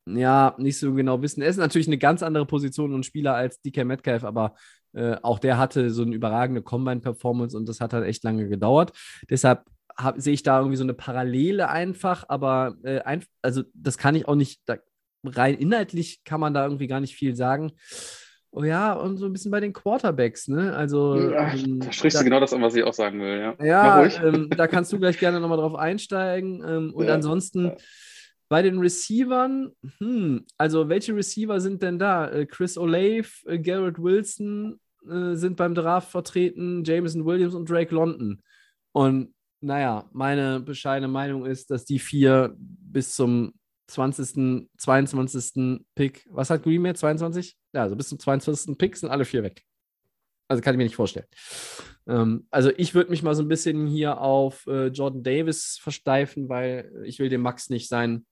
ja, nicht so genau wissen. Er ist natürlich eine ganz andere Position und Spieler als DK Metcalf, aber äh, auch der hatte so eine überragende Combine-Performance und das hat halt echt lange gedauert. Deshalb sehe ich da irgendwie so eine Parallele einfach, aber äh, ein, also das kann ich auch nicht, da, rein inhaltlich kann man da irgendwie gar nicht viel sagen. Oh ja, und so ein bisschen bei den Quarterbacks, ne? Also Ach, ähm, da sprichst da- du genau das an, was ich auch sagen will. Ja, ja, ähm, da kannst du gleich gerne nochmal drauf einsteigen. Ähm, und Ja, ansonsten ja. Bei den Receivern, hm, also welche Receiver sind denn da? Äh, Chris Olave, äh, Garrett Wilson äh, sind beim Draft vertreten, Jameson Williams und Drake London. Und naja, meine bescheidene Meinung ist, dass die vier bis zum 20., 22. Pick, was hat Green Bay, 22? Ja, also bis zum 22. Pick sind alle vier weg. Also kann ich mir nicht vorstellen. Ähm, also ich würde mich mal so ein bisschen hier auf äh, Jordan Davis versteifen, weil ich will dem Max nicht sein,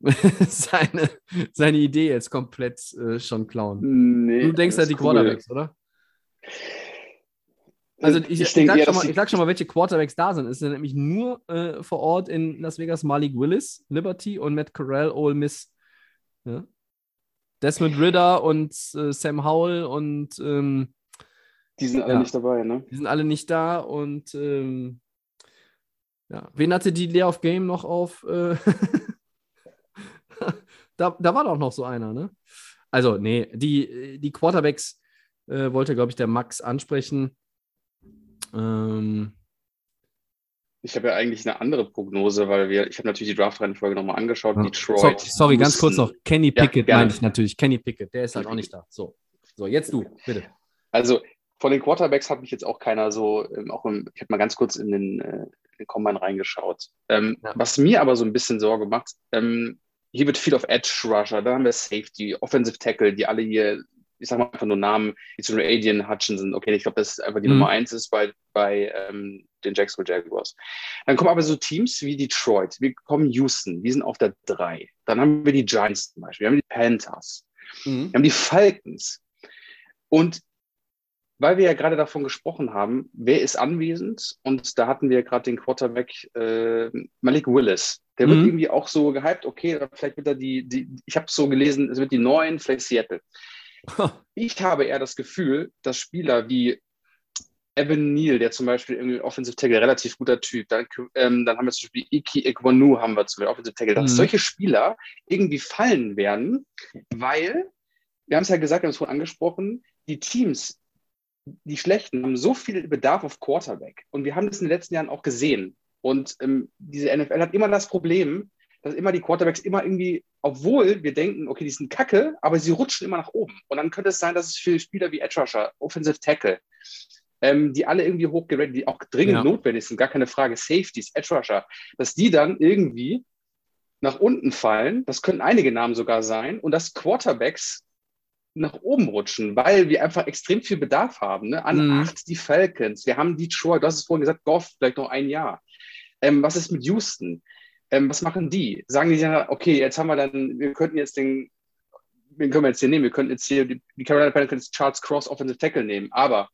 [LAUGHS] seine, seine Idee jetzt komplett äh, schon klauen. Nee, du denkst das halt die cool. Quarterbacks, oder? Also ich, ich, denke sag eher, schon dass mal, ich sag schon mal, welche Quarterbacks da sind. Es sind nämlich nur äh, vor Ort in Las Vegas Malik Willis, Liberty und Matt Corral, Ole Miss. Ja? Desmond Ritter und äh, Sam Howell und ähm, Die sind alle Ja. nicht dabei, ne? die sind alle nicht da. Und ähm, ja, wen hatte die Layer of Game noch auf? Äh, [LAUGHS] da, da war doch noch so einer, ne? Also, nee, die, die Quarterbacks äh, wollte, glaube ich, der Max ansprechen. Ähm, Ich habe ja eigentlich eine andere Prognose, weil wir, ich habe natürlich die Draft-Reihenfolge nochmal angeschaut. Ja. Detroit. So, sorry, ganz kurz noch. Kenny Ja, Pickett gerne. meinte ich natürlich. Kenny Pickett, der ist halt auch nicht da. So, so jetzt du, bitte. Also von den Quarterbacks hat mich jetzt auch keiner so, ähm, auch im, ich habe mal ganz kurz in den, äh, in den Combine reingeschaut. Ähm, Ja. Was mir aber so ein bisschen Sorge macht, ähm, hier wird viel auf Edge Rusher, da haben wir Safety, Offensive Tackle, die alle hier, ich sag mal einfach nur Namen, zum Beispiel Adrian Hutchinson, okay, ich glaube, das ist einfach die Mhm. Nummer eins ist bei, bei ähm, den Jacksonville Jaguars. Dann kommen aber so Teams wie Detroit, wir kommen Houston, die sind auf der drei. Dann haben wir die Giants zum Beispiel, wir haben die Panthers. Wir haben die Falcons. Und weil wir ja gerade davon gesprochen haben, wer ist anwesend? Und da hatten wir gerade den Quarterback äh, Malik Willis. Der wird Mhm. irgendwie auch so gehypt, okay, vielleicht wird er die, die ich habe so gelesen, es wird die neuen, vielleicht Seattle. Ich habe eher das Gefühl, dass Spieler wie Evan Neal, der zum Beispiel irgendwie Offensive Tackle, relativ guter Typ, dann, ähm, dann haben wir zum Beispiel Iki Ekwanu, haben wir zum Beispiel Offensive Tackle, dass Mhm. solche Spieler irgendwie fallen werden, weil, wir haben es ja gesagt, wir haben es vorhin angesprochen, die Teams, die Schlechten, haben so viel Bedarf auf Quarterback. Und wir haben das in den letzten Jahren auch gesehen. Und ähm, diese NFL hat immer das Problem, dass immer die Quarterbacks immer irgendwie, obwohl wir denken, okay, die sind kacke, aber sie rutschen immer nach oben. Und dann könnte es sein, dass es für Spieler wie Edge Rusher, Offensive Tackle, ähm, die alle irgendwie hochgeratet, die auch dringend Ja. notwendig sind, gar keine Frage, Safeties, Edge Rusher, dass die dann irgendwie nach unten fallen. Das könnten einige Namen sogar sein. Und dass Quarterbacks nach oben rutschen, weil wir einfach extrem viel Bedarf haben. Ne? An Mhm. acht die Falcons, wir haben Detroit, du hast es vorhin gesagt, Goff vielleicht noch ein Jahr. Ähm, was ist mit Houston? Ähm, was machen die? Sagen die dann, okay, jetzt haben wir dann, wir könnten jetzt den, wen können wir jetzt hier nehmen? Wir könnten jetzt hier, die Carolina Panthers Charles Cross Offensive Tackle nehmen, aber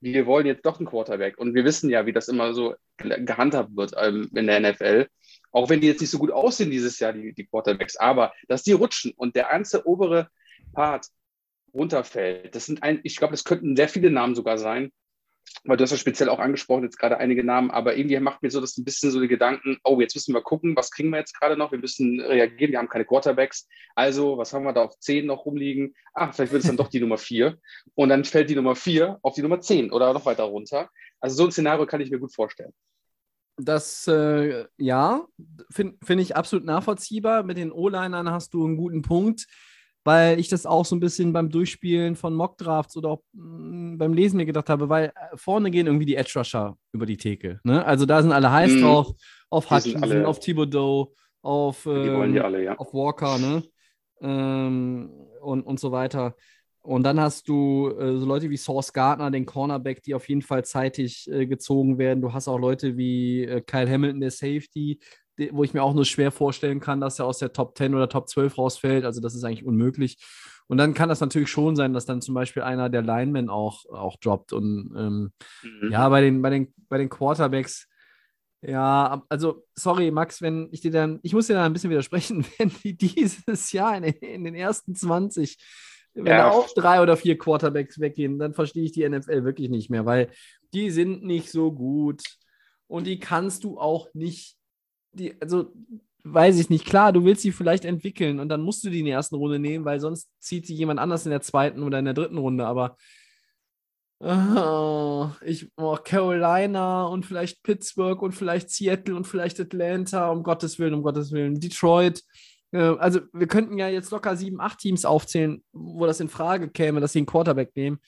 wir wollen jetzt doch einen Quarterback. Und wir wissen ja, wie das immer so ge- gehandhabt wird ähm, in der NFL. Auch wenn die jetzt nicht so gut aussehen dieses Jahr, die, die Quarterbacks, aber dass die rutschen und der ganze obere Part runterfällt, das sind ein, ich glaube, das könnten sehr viele Namen sogar sein, weil du hast ja speziell auch angesprochen, jetzt gerade einige Namen, aber irgendwie macht mir so das ein bisschen so die Gedanken, oh, jetzt müssen wir gucken, was kriegen wir jetzt gerade noch? Wir müssen reagieren, wir haben keine Quarterbacks. Also, was haben wir da auf 10 noch rumliegen? Ah, vielleicht wird es dann doch die Nummer 4. Und dann fällt die Nummer 4 auf die Nummer 10 oder noch weiter runter. Also, so ein Szenario kann ich mir gut vorstellen. Das, äh, ja, finde find ich absolut nachvollziehbar. Mit den O-Linern hast du einen guten Punkt, weil ich das auch so ein bisschen beim Durchspielen von Mockdrafts oder auch mh, beim Lesen mir gedacht habe, weil äh, vorne gehen irgendwie die Edge Rusher über die Theke. Ne? Also da sind alle heiß Mhm. drauf, auf Hutchinson, auf Thibodeau, auf, ähm, alle, ja. auf Walker, ne? Ähm, und, und so weiter. Und dann hast du äh, so Leute wie Source Gardner, den Cornerback, die auf jeden Fall zeitig äh, gezogen werden. Du hast auch Leute wie äh, Kyle Hamilton, der Safety, wo ich mir auch nur schwer vorstellen kann, dass er aus der Top 10 oder Top 12 rausfällt. Also das ist eigentlich unmöglich. Und dann kann das natürlich schon sein, dass dann zum Beispiel einer der Linemen auch, auch droppt. Und ähm, Mhm. ja, bei den, bei den, bei den Quarterbacks, ja, also sorry, Max, wenn ich dir dann, ich muss dir da ein bisschen widersprechen, [LAUGHS] wenn die dieses Jahr in, in den ersten 20, wenn Ja. da auch drei oder vier Quarterbacks weggehen, dann verstehe ich die NFL wirklich nicht mehr, weil die sind nicht so gut und die kannst du auch nicht, die, also weiß ich nicht, klar, du willst sie vielleicht entwickeln und dann musst du die in der ersten Runde nehmen, weil sonst zieht sie jemand anders in der zweiten oder in der dritten Runde, aber Ah, ich oh, Carolina und vielleicht Pittsburgh und vielleicht Seattle und vielleicht Atlanta, um Gottes Willen, um Gottes Willen, Detroit. Äh, Also, wir könnten ja jetzt locker sieben, acht Teams aufzählen, wo das in Frage käme, dass sie einen Quarterback nehmen.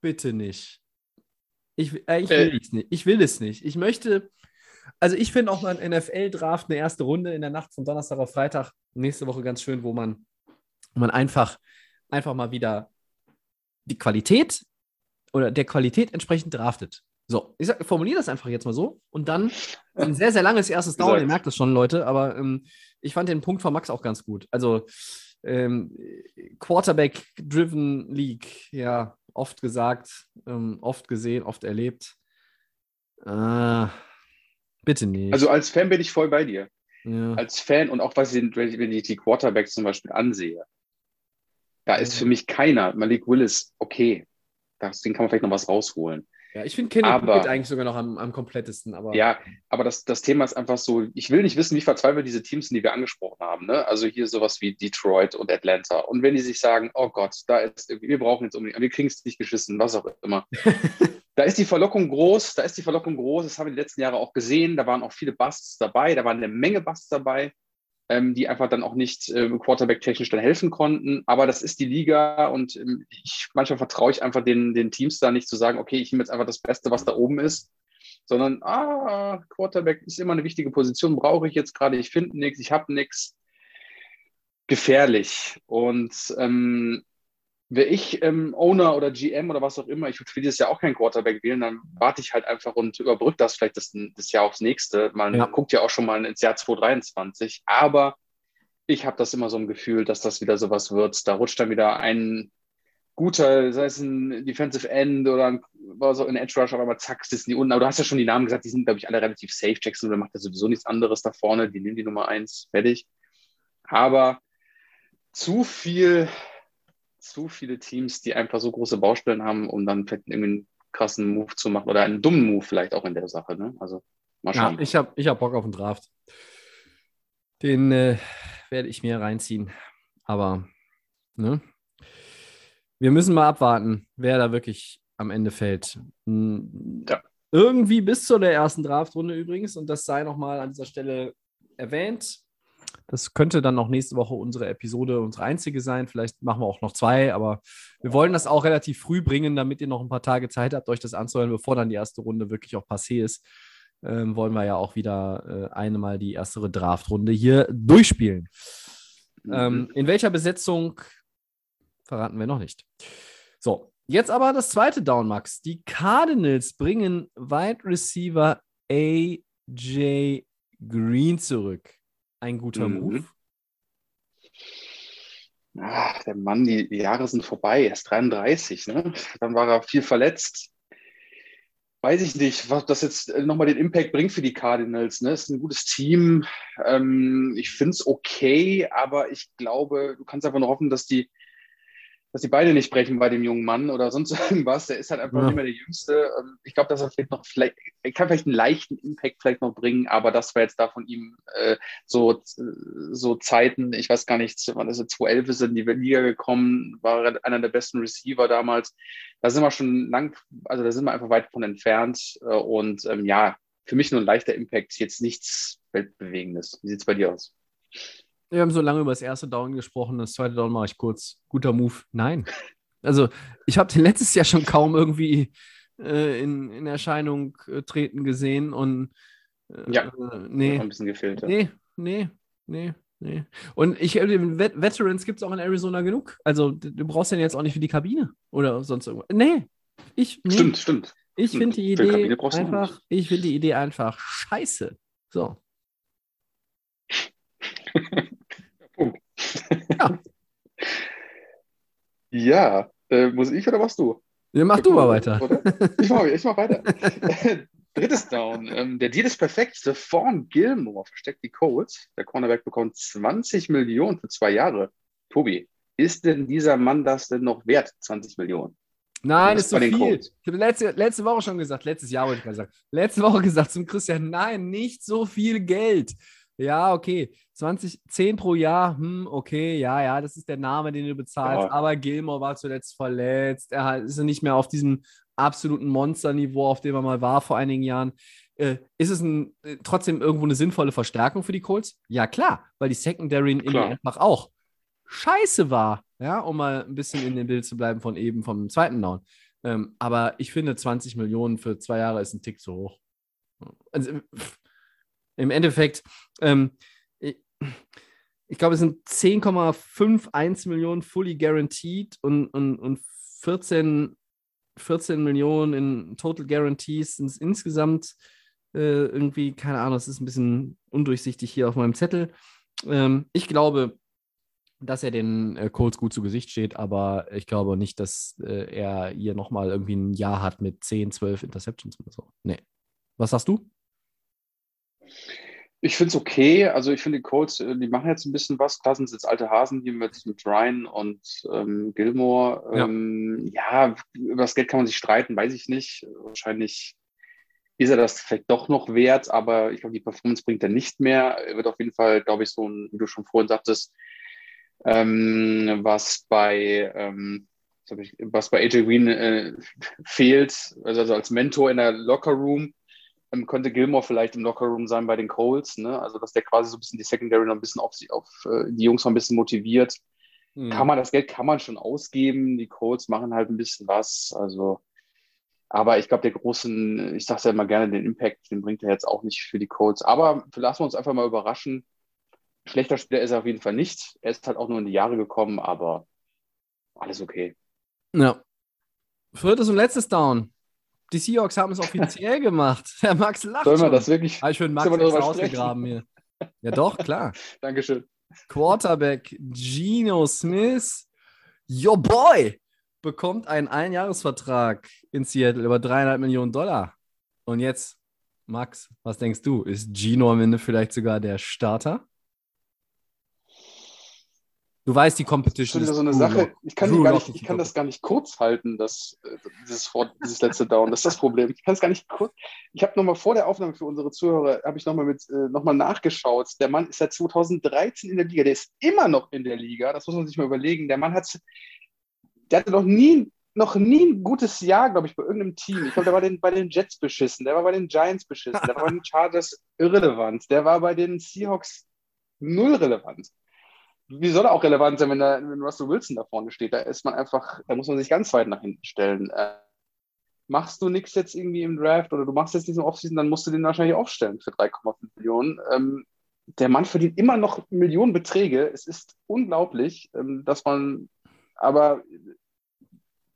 Bitte nicht. Ich, äh, ich will Äh. es nicht. Ich will es nicht. Ich möchte, also ich finde auch mal ein NFL-Draft eine erste Runde in der Nacht von Donnerstag auf Freitag nächste Woche ganz schön, wo man, wo man einfach, einfach mal wieder die Qualität oder der Qualität entsprechend draftet. So, ich formuliere das einfach jetzt mal so. Und dann ein sehr, sehr langes erstes Down. Ihr merkt das schon, Leute, aber ähm, ich fand den Punkt von Max auch ganz gut. Also, ähm, Quarterback-driven League, ja, oft gesagt, ähm, oft gesehen, oft erlebt. Äh, bitte nicht. Also als Fan bin ich voll bei dir. ja. Als Fan und auch was ich, wenn ich die Quarterbacks zum Beispiel ansehe, da ist für mich keiner, Malik Willis, okay, das, den kann man vielleicht noch was rausholen. ja, ich finde Kenny aber- Pickett eigentlich sogar noch am, am komplettesten, aber Ja, aber das, das Thema ist einfach so, ich will nicht wissen, wie verzweifelt diese Teams sind, die wir angesprochen haben. Ne? Also hier sowas wie Detroit und Atlanta. Und wenn die sich sagen, oh Gott, da ist, wir brauchen jetzt unbedingt, wir kriegen es nicht geschissen, was auch immer. [LAUGHS] da ist die Verlockung groß, da ist die Verlockung groß, das haben wir die letzten Jahre auch gesehen. Da waren auch viele Busts dabei, da waren eine Menge Busts dabei, ähm, die einfach dann auch nicht ähm, Quarterback-technisch dann helfen konnten. Aber das ist die Liga und ähm, ich, manchmal vertraue ich einfach den, den Teams da nicht zu sagen, okay, ich nehme jetzt einfach das Beste, was da oben ist sondern ah, Quarterback ist immer eine wichtige Position, brauche ich jetzt gerade, ich finde nichts, ich habe nichts. Gefährlich. Und ähm, wäre ich ähm, Owner oder GM oder was auch immer, ich würde für dieses Jahr auch keinen Quarterback wählen, dann warte ich halt einfach und überbrücke das vielleicht das, das Jahr aufs nächste. Man Ja. guckt ja auch schon mal ins Jahr 2023, aber ich habe das immer so ein Gefühl, dass das wieder sowas wird. Da rutscht dann wieder ein guter, sei es ein Defensive End oder ein, war so ein Edge Rush, aber zack, sitzen die unten. Aber du hast ja schon die Namen gesagt, die sind, glaube ich, alle relativ safe. Jackson der macht ja sowieso nichts anderes da vorne. Die nehmen die Nummer eins, fertig. Aber zu viel, zu viele Teams, die einfach so große Baustellen haben, um dann vielleicht irgendwie einen krassen Move zu machen oder einen dummen Move vielleicht auch in der Sache. Ne? Also mal Ja, schauen. ich habe ich hab Bock auf den Draft. Den äh, werde ich mir reinziehen. Aber, ne? Wir müssen mal abwarten, wer da wirklich am Ende fällt. Hm, Ja. Irgendwie bis zu der ersten Draftrunde übrigens, und das sei nochmal an dieser Stelle erwähnt. Das könnte dann auch nächste Woche unsere Episode, unsere einzige sein. Vielleicht machen wir auch noch zwei, aber wir wollen das auch relativ früh bringen, damit ihr noch ein paar Tage Zeit habt, euch das anzuhören, bevor dann die erste Runde wirklich auch passé ist ähm, wollen wir ja auch wieder äh, eine Mal die erste Draftrunde hier durchspielen. Mhm. Ähm, in welcher Besetzung verraten wir noch nicht. So, jetzt aber das zweite Down, Max. Die Cardinals bringen Wide Receiver AJ Green zurück. Ein guter Mhm. Move. Ach, der Mann, die, die Jahre sind vorbei, er ist 33, ne? Dann war er viel verletzt. Weiß ich nicht, was das jetzt äh, nochmal den Impact bringt für die Cardinals. Ne? Ist ein gutes Team. Ähm, ich finde es okay, aber ich glaube, du kannst einfach nur hoffen, dass die, dass die Beine nicht brechen bei dem jungen Mann oder sonst [LAUGHS] irgendwas. Der ist halt einfach Ja. nicht mehr der Jüngste. Ähm, ich glaube, dass er vielleicht noch vielleicht, er kann vielleicht einen leichten Impact vielleicht noch bringen, aber das war jetzt da von ihm äh, so, so Zeiten, ich weiß gar nicht, wann ist er 2011 ist er in die Liga gekommen, war er einer der besten Receiver damals. Da sind wir schon lang, also da sind wir einfach weit von entfernt. Äh, Und ähm, ja, für mich nur ein leichter Impact, jetzt nichts Weltbewegendes. Wie sieht es bei dir aus? Wir haben so lange über das erste Down gesprochen, das zweite Down mache ich kurz. Guter Move. Nein. Also, ich habe den letztes Jahr schon kaum irgendwie äh, in, in Erscheinung äh, treten gesehen und äh, Ja. nee, ein bisschen gefehlt. Ja. nee, nee, nee, nee. Und ich äh, Vet Veterans gibt es auch in Arizona genug. Also, du brauchst den jetzt auch nicht für die Kabine oder sonst irgendwas. Nee. Ich, nee. Stimmt, stimmt. Ich finde die Idee einfach, ich finde die Idee einfach scheiße. So. Ja. Ja, äh, muss ich oder machst du? Ja, mach du mal weiter. Oder? Ich mach, ich mach weiter. [LAUGHS] Drittes Down. Ähm, der Deal ist perfekt. Vaughn Gilmore versteckt die Colts. Der Cornerback bekommt 20 Millionen für zwei Jahre. Tobi, ist denn dieser Mann das denn noch wert? 20 Millionen. Nein, ist zu viel. Colts. Ich habe letzte, letzte Woche schon gesagt, letztes Jahr wollte ich gerade sagen, letzte Woche gesagt zum Christian, nein, nicht so viel Geld. Ja, okay, 20, 10 pro Jahr, hm, okay, ja, ja, das ist der Name, den du bezahlst, Ja. aber Gilmore war zuletzt verletzt, er ist nicht mehr auf diesem absoluten Monsterniveau, auf dem er mal war vor einigen Jahren. Äh, ist es ein, äh, trotzdem irgendwo eine sinnvolle Verstärkung für die Colts? Ja, klar, weil die Secondary in Indy einfach auch scheiße war, ja, um mal ein bisschen in dem Bild zu bleiben von eben vom zweiten Down. Ähm, aber ich finde, 20 Millionen für zwei Jahre ist ein Tick zu hoch. Also, pff, Im Endeffekt, ähm, ich, glaube, es sind 10,51 Millionen fully guaranteed und, und, und 14 14 Millionen in Total Guarantees sind es insgesamt äh, irgendwie, keine Ahnung, es ist ein bisschen undurchsichtig hier auf meinem Zettel. Ähm, ich glaube, dass er den äh, Colts gut zu Gesicht steht, aber ich glaube nicht, dass äh, er hier nochmal irgendwie ein Jahr hat mit 10, 12 Interceptions oder so. Nee. Was sagst du? Ich finde es okay. Also ich finde die Colts, äh, die machen jetzt ein bisschen was. Klar sind es jetzt alte Hasen hier mit, mit Ryan und ähm, Gilmore. Ja. Ähm, ja, über das Geld kann man sich streiten, weiß ich nicht. Wahrscheinlich ist er das vielleicht doch noch wert, aber ich glaube, die Performance bringt er nicht mehr. Er wird auf jeden Fall, glaube ich, so ein, wie du schon vorhin sagtest, ähm, was bei ähm, was bei AJ Green äh, fehlt, also, also als Mentor in der Locker Room, ähm, könnte Gilmore vielleicht im Locker Room sein bei den Colts, ne? Also dass der quasi so ein bisschen die Secondary noch ein bisschen auf, sie- auf äh, die Jungs noch ein bisschen motiviert. Hm. Kann man das Geld kann man schon ausgeben. Die Colts machen halt ein bisschen was. Also, aber ich glaube, der großen, ich sage ja immer gerne, den Impact, den bringt er jetzt auch nicht für die Colts. Aber lassen wir uns einfach mal überraschen. Schlechter Spieler ist er auf jeden Fall nicht. Er ist halt auch nur in die Jahre gekommen, aber alles okay. Ja. Viertes und letztes Down. Die Seahawks haben es offiziell gemacht. [LAUGHS] Der Max lacht Sollen wir das wirklich? Ah, Max wir extra darüber sprechen? ausgegraben hier. Ja doch, klar. [LAUGHS] Dankeschön. Quarterback Geno Smith, your boy, bekommt einen Einjahresvertrag in Seattle über dreieinhalb Millionen Dollar. Und jetzt, Max, was denkst du? Ist Gino am Ende vielleicht sogar der Starter? Du weißt, die Das Competition ist ist so eine Sache. Ich kann, gar nicht, ich kann das gar nicht kurz halten, das, äh, dieses, Wort, dieses letzte Down. Das ist das Problem. Ich kann es gar nicht kurz. Ich habe nochmal vor der Aufnahme für unsere Zuhörer, habe ich nochmal äh, noch mal nachgeschaut. Der Mann ist seit 2013 in der Liga. Der ist immer noch in der Liga. Das muss man sich mal überlegen. Der Mann hat, der hatte noch nie, noch nie ein gutes Jahr, glaube ich, bei irgendeinem Team. Ich glaube, der war den, bei den Jets beschissen. Der war bei den Giants beschissen. Der war bei den Chargers irrelevant. Der war bei den Seahawks null relevant wie soll er auch relevant sein, wenn, da, wenn Russell Wilson da vorne steht? Da ist man einfach, da muss man sich ganz weit nach hinten stellen. Äh, machst du nichts jetzt irgendwie im Draft oder du machst jetzt diesen Offseason, dann musst du den wahrscheinlich aufstellen für 3,5 Millionen. Ähm, der Mann verdient immer noch Millionenbeträge. Es ist unglaublich, ähm, dass man, aber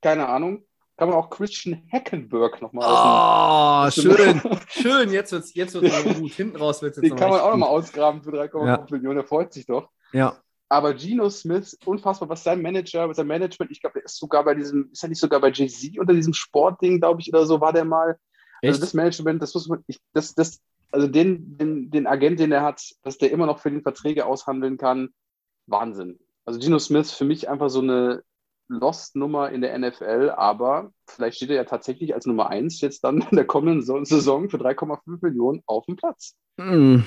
keine Ahnung, kann man auch Christian Hackenberg nochmal Oh, dem- schön, schön. Jetzt wird es jetzt wird's gut. Hinten raus wird es jetzt [LAUGHS] Den kann man auch nochmal ausgraben für 3,5 Ja. Millionen. Der freut sich doch. Ja, Aber Geno Smith, unfassbar, was sein Manager, sein Management, ich glaube, der ist sogar bei diesem, ist er nicht sogar bei Jay-Z unter diesem Sportding, glaube ich, oder so, war der mal. Also echt? das Management, das muss man, ich, das, das, also den, den, den Agent, den er hat, dass der immer noch für den Verträge aushandeln kann, Wahnsinn. Also Geno Smith für mich einfach so eine Lost-Nummer in der NFL, aber vielleicht steht er ja tatsächlich als Nummer 1 jetzt dann in der kommenden So- Saison für 3,5 Millionen auf dem Platz. Mm.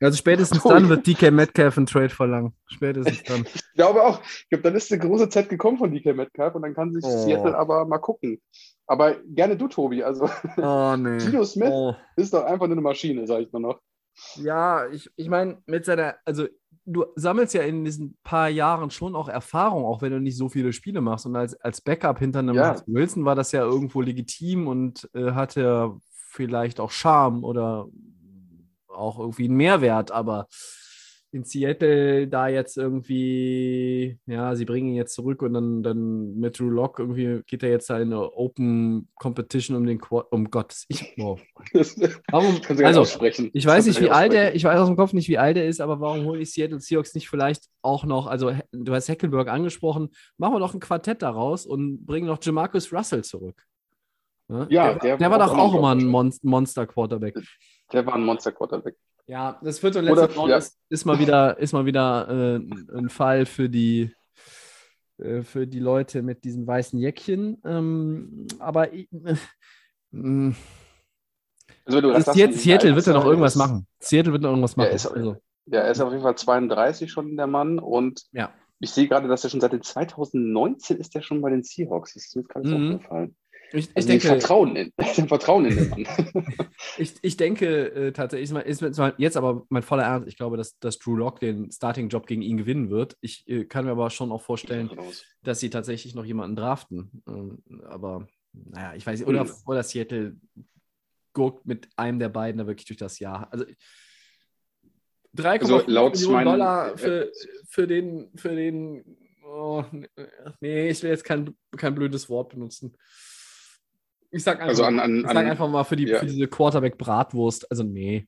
Also spätestens [LAUGHS] dann wird DK Metcalf einen Trade verlangen. Spätestens dann. [LAUGHS] Ich glaube auch. Ich glaube, dann ist eine große Zeit gekommen von DK Metcalf und dann kann sich Oh. Seattle aber mal gucken. Aber gerne du, Tobi. Also Oh, nee. [LAUGHS] Geno Smith Oh. ist doch einfach nur eine Maschine, sage ich nur noch. Ja, ich, ich meine, mit seiner, also du sammelst ja in diesen paar Jahren schon auch Erfahrung, auch wenn du nicht so viele Spiele machst. Und als, als Backup hinter einem Ja. Wilson war das ja irgendwo legitim und äh, hatte vielleicht auch Charme oder auch irgendwie einen Mehrwert, aber in Seattle da jetzt irgendwie, ja, sie bringen ihn jetzt zurück und dann, dann mit Drew Lock irgendwie geht er jetzt da in eine Open Competition um den Quad, um Gottes, ich, wow. [LAUGHS] Warum, also, aussprechen. ich weiß nicht, wie alt er, ich weiß aus dem Kopf nicht, wie alt er ist, aber warum holen die Seattle Seahawks nicht vielleicht auch noch, also du hast Hackelberg angesprochen, machen wir doch ein Quartett daraus und bringen noch Jamarcus Russell zurück. Ne? Ja, der, der der war war doch auch auch immer ein Monster-Quarterback. Der war ein Monster-Quarterback. Ja, das vierte und Oder- letzte Round ja. ist, ist mal wieder, ist mal wieder äh, ein Fall für die, äh, für die Leute mit diesen weißen Jäckchen. Ähm, aber äh, Also, du das sagst, Seattle, wird ja noch irgendwas ist- machen. Seattle wird noch irgendwas machen. Ja, ist also, Ja, er ist auf jeden Fall 32 schon, der Mann. Und Ja. ich sehe gerade, dass er schon seit den 2019 ist er schon bei den Seahawks. Das ist mir gerade so Mhm. aufgefallen. Ich, ich Also denke, vertrauen in, [LAUGHS] vertrauen in den Mann. [LAUGHS] Ich, ich denke äh, tatsächlich, ist, ist jetzt aber mein voller Ernst, ich glaube, dass, dass Drew Lock den Starting-Job gegen ihn gewinnen wird. Ich äh, kann mir aber schon auch vorstellen, dass sie tatsächlich noch jemanden draften. Ähm, aber naja, ich weiß nicht, oder, Hm. oder Seattle guckt mit einem der beiden da wirklich durch das Jahr. Also 3,5 Also Millionen Dollar für, für den, für den, oh, nee, ich will jetzt kein, kein blödes Wort benutzen. Ich sag einfach, Also an- an- ich sag einfach mal für, die, ja. für diese Quarterback-Bratwurst. Also, nee.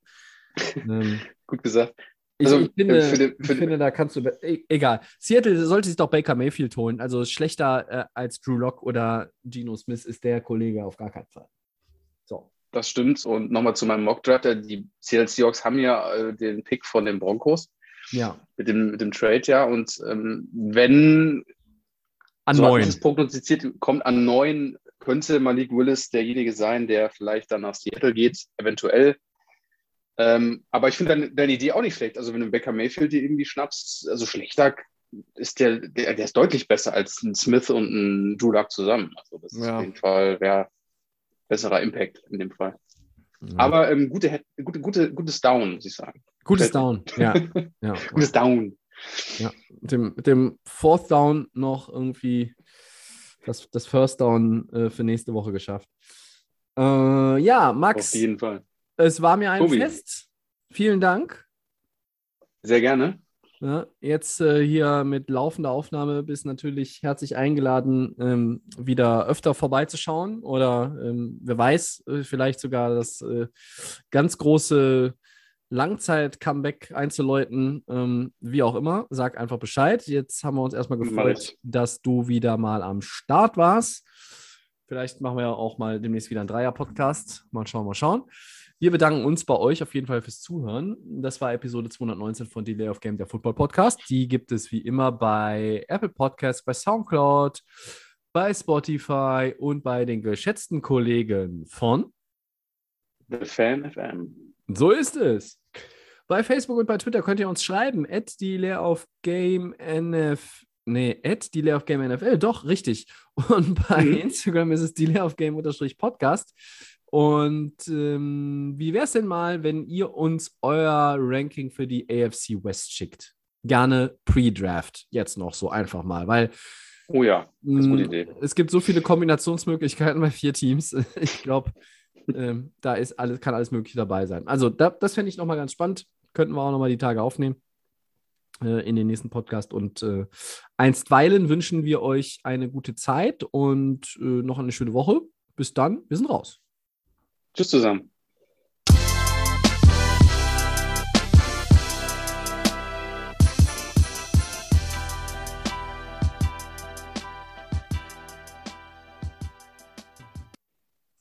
[LAUGHS] ähm, Gut gesagt. ich, Also, ich, finde, äh, für den- für ich den- finde, da kannst du. e- Egal. Seattle sollte sich doch Baker Mayfield holen. Also, schlechter äh, als Drew Lock oder Geno Smith ist der Kollege auf gar keinen Fall. So. Das stimmt. Und nochmal zu meinem Mock-Draft. Die Seattle Seahawks haben ja äh, den Pick von den Broncos Ja. mit dem, mit dem Trade, ja. Und ähm, wenn An so neun. prognostiziert, kommt an neun, könnte Malik Willis derjenige sein, der vielleicht dann nach Seattle geht, eventuell. Ähm, aber ich finde deine, deine Idee auch nicht schlecht. Also wenn du Becker Mayfield dir irgendwie schnappst, also schlechter ist der, der, der ist deutlich besser als ein Smith und ein Luck zusammen. Also das ist Ja. auf jeden Fall wäre besserer Impact in dem Fall. Ja. Aber ähm, gute, gute, gute, gutes Down, muss ich sagen. Gutes Down. Ja. [LAUGHS] ja. Gutes Down. Mit dem, mit dem Fourth Down noch irgendwie das, das First Down äh, für nächste Woche geschafft. Äh, ja, Auf Max, jeden Fall. es war mir ein Tobi. Fest. Vielen Dank. Sehr gerne. Ja, jetzt äh, hier mit laufender Aufnahme bist natürlich herzlich eingeladen, ähm, wieder öfter vorbeizuschauen oder ähm, wer weiß, äh, vielleicht sogar das äh, ganz große Langzeit-Comeback einzuläuten, ähm, wie auch immer. Sag einfach Bescheid. Jetzt haben wir uns erstmal gefreut, dass du wieder mal am Start warst. Vielleicht machen wir ja auch mal demnächst wieder einen Dreier-Podcast. Mal schauen, mal schauen. Wir bedanken uns bei euch auf jeden Fall fürs Zuhören. Das war Episode 219 von Delay of Game, der Football Podcast. Die gibt es wie immer bei Apple Podcasts, bei Soundcloud, bei Spotify und bei den geschätzten Kollegen von The Fan FM. So ist es. Bei Facebook und bei Twitter könnt ihr uns schreiben. At die Lehr auf Game NF. Nee, at die Lehr auf Game NFL. Doch, richtig. Und bei Mhm. Instagram ist es die Lehr auf Game unterstrich Podcast. Und ähm, wie wäre es denn mal, wenn ihr uns euer Ranking für die AFC West schickt? Gerne Pre-Draft. Jetzt noch so einfach mal, weil Oh ja, das ist eine gute Mm, Idee. Es gibt so viele Kombinationsmöglichkeiten bei vier Teams. [LAUGHS] Ich glaube, ähm, da ist alles, kann alles Mögliche dabei sein. Also, da, das fände ich nochmal ganz spannend. Könnten wir auch nochmal die Tage aufnehmen äh, in den nächsten Podcast. Und äh, einstweilen wünschen wir euch eine gute Zeit und äh, noch eine schöne Woche. Bis dann, wir sind raus. Tschüss zusammen.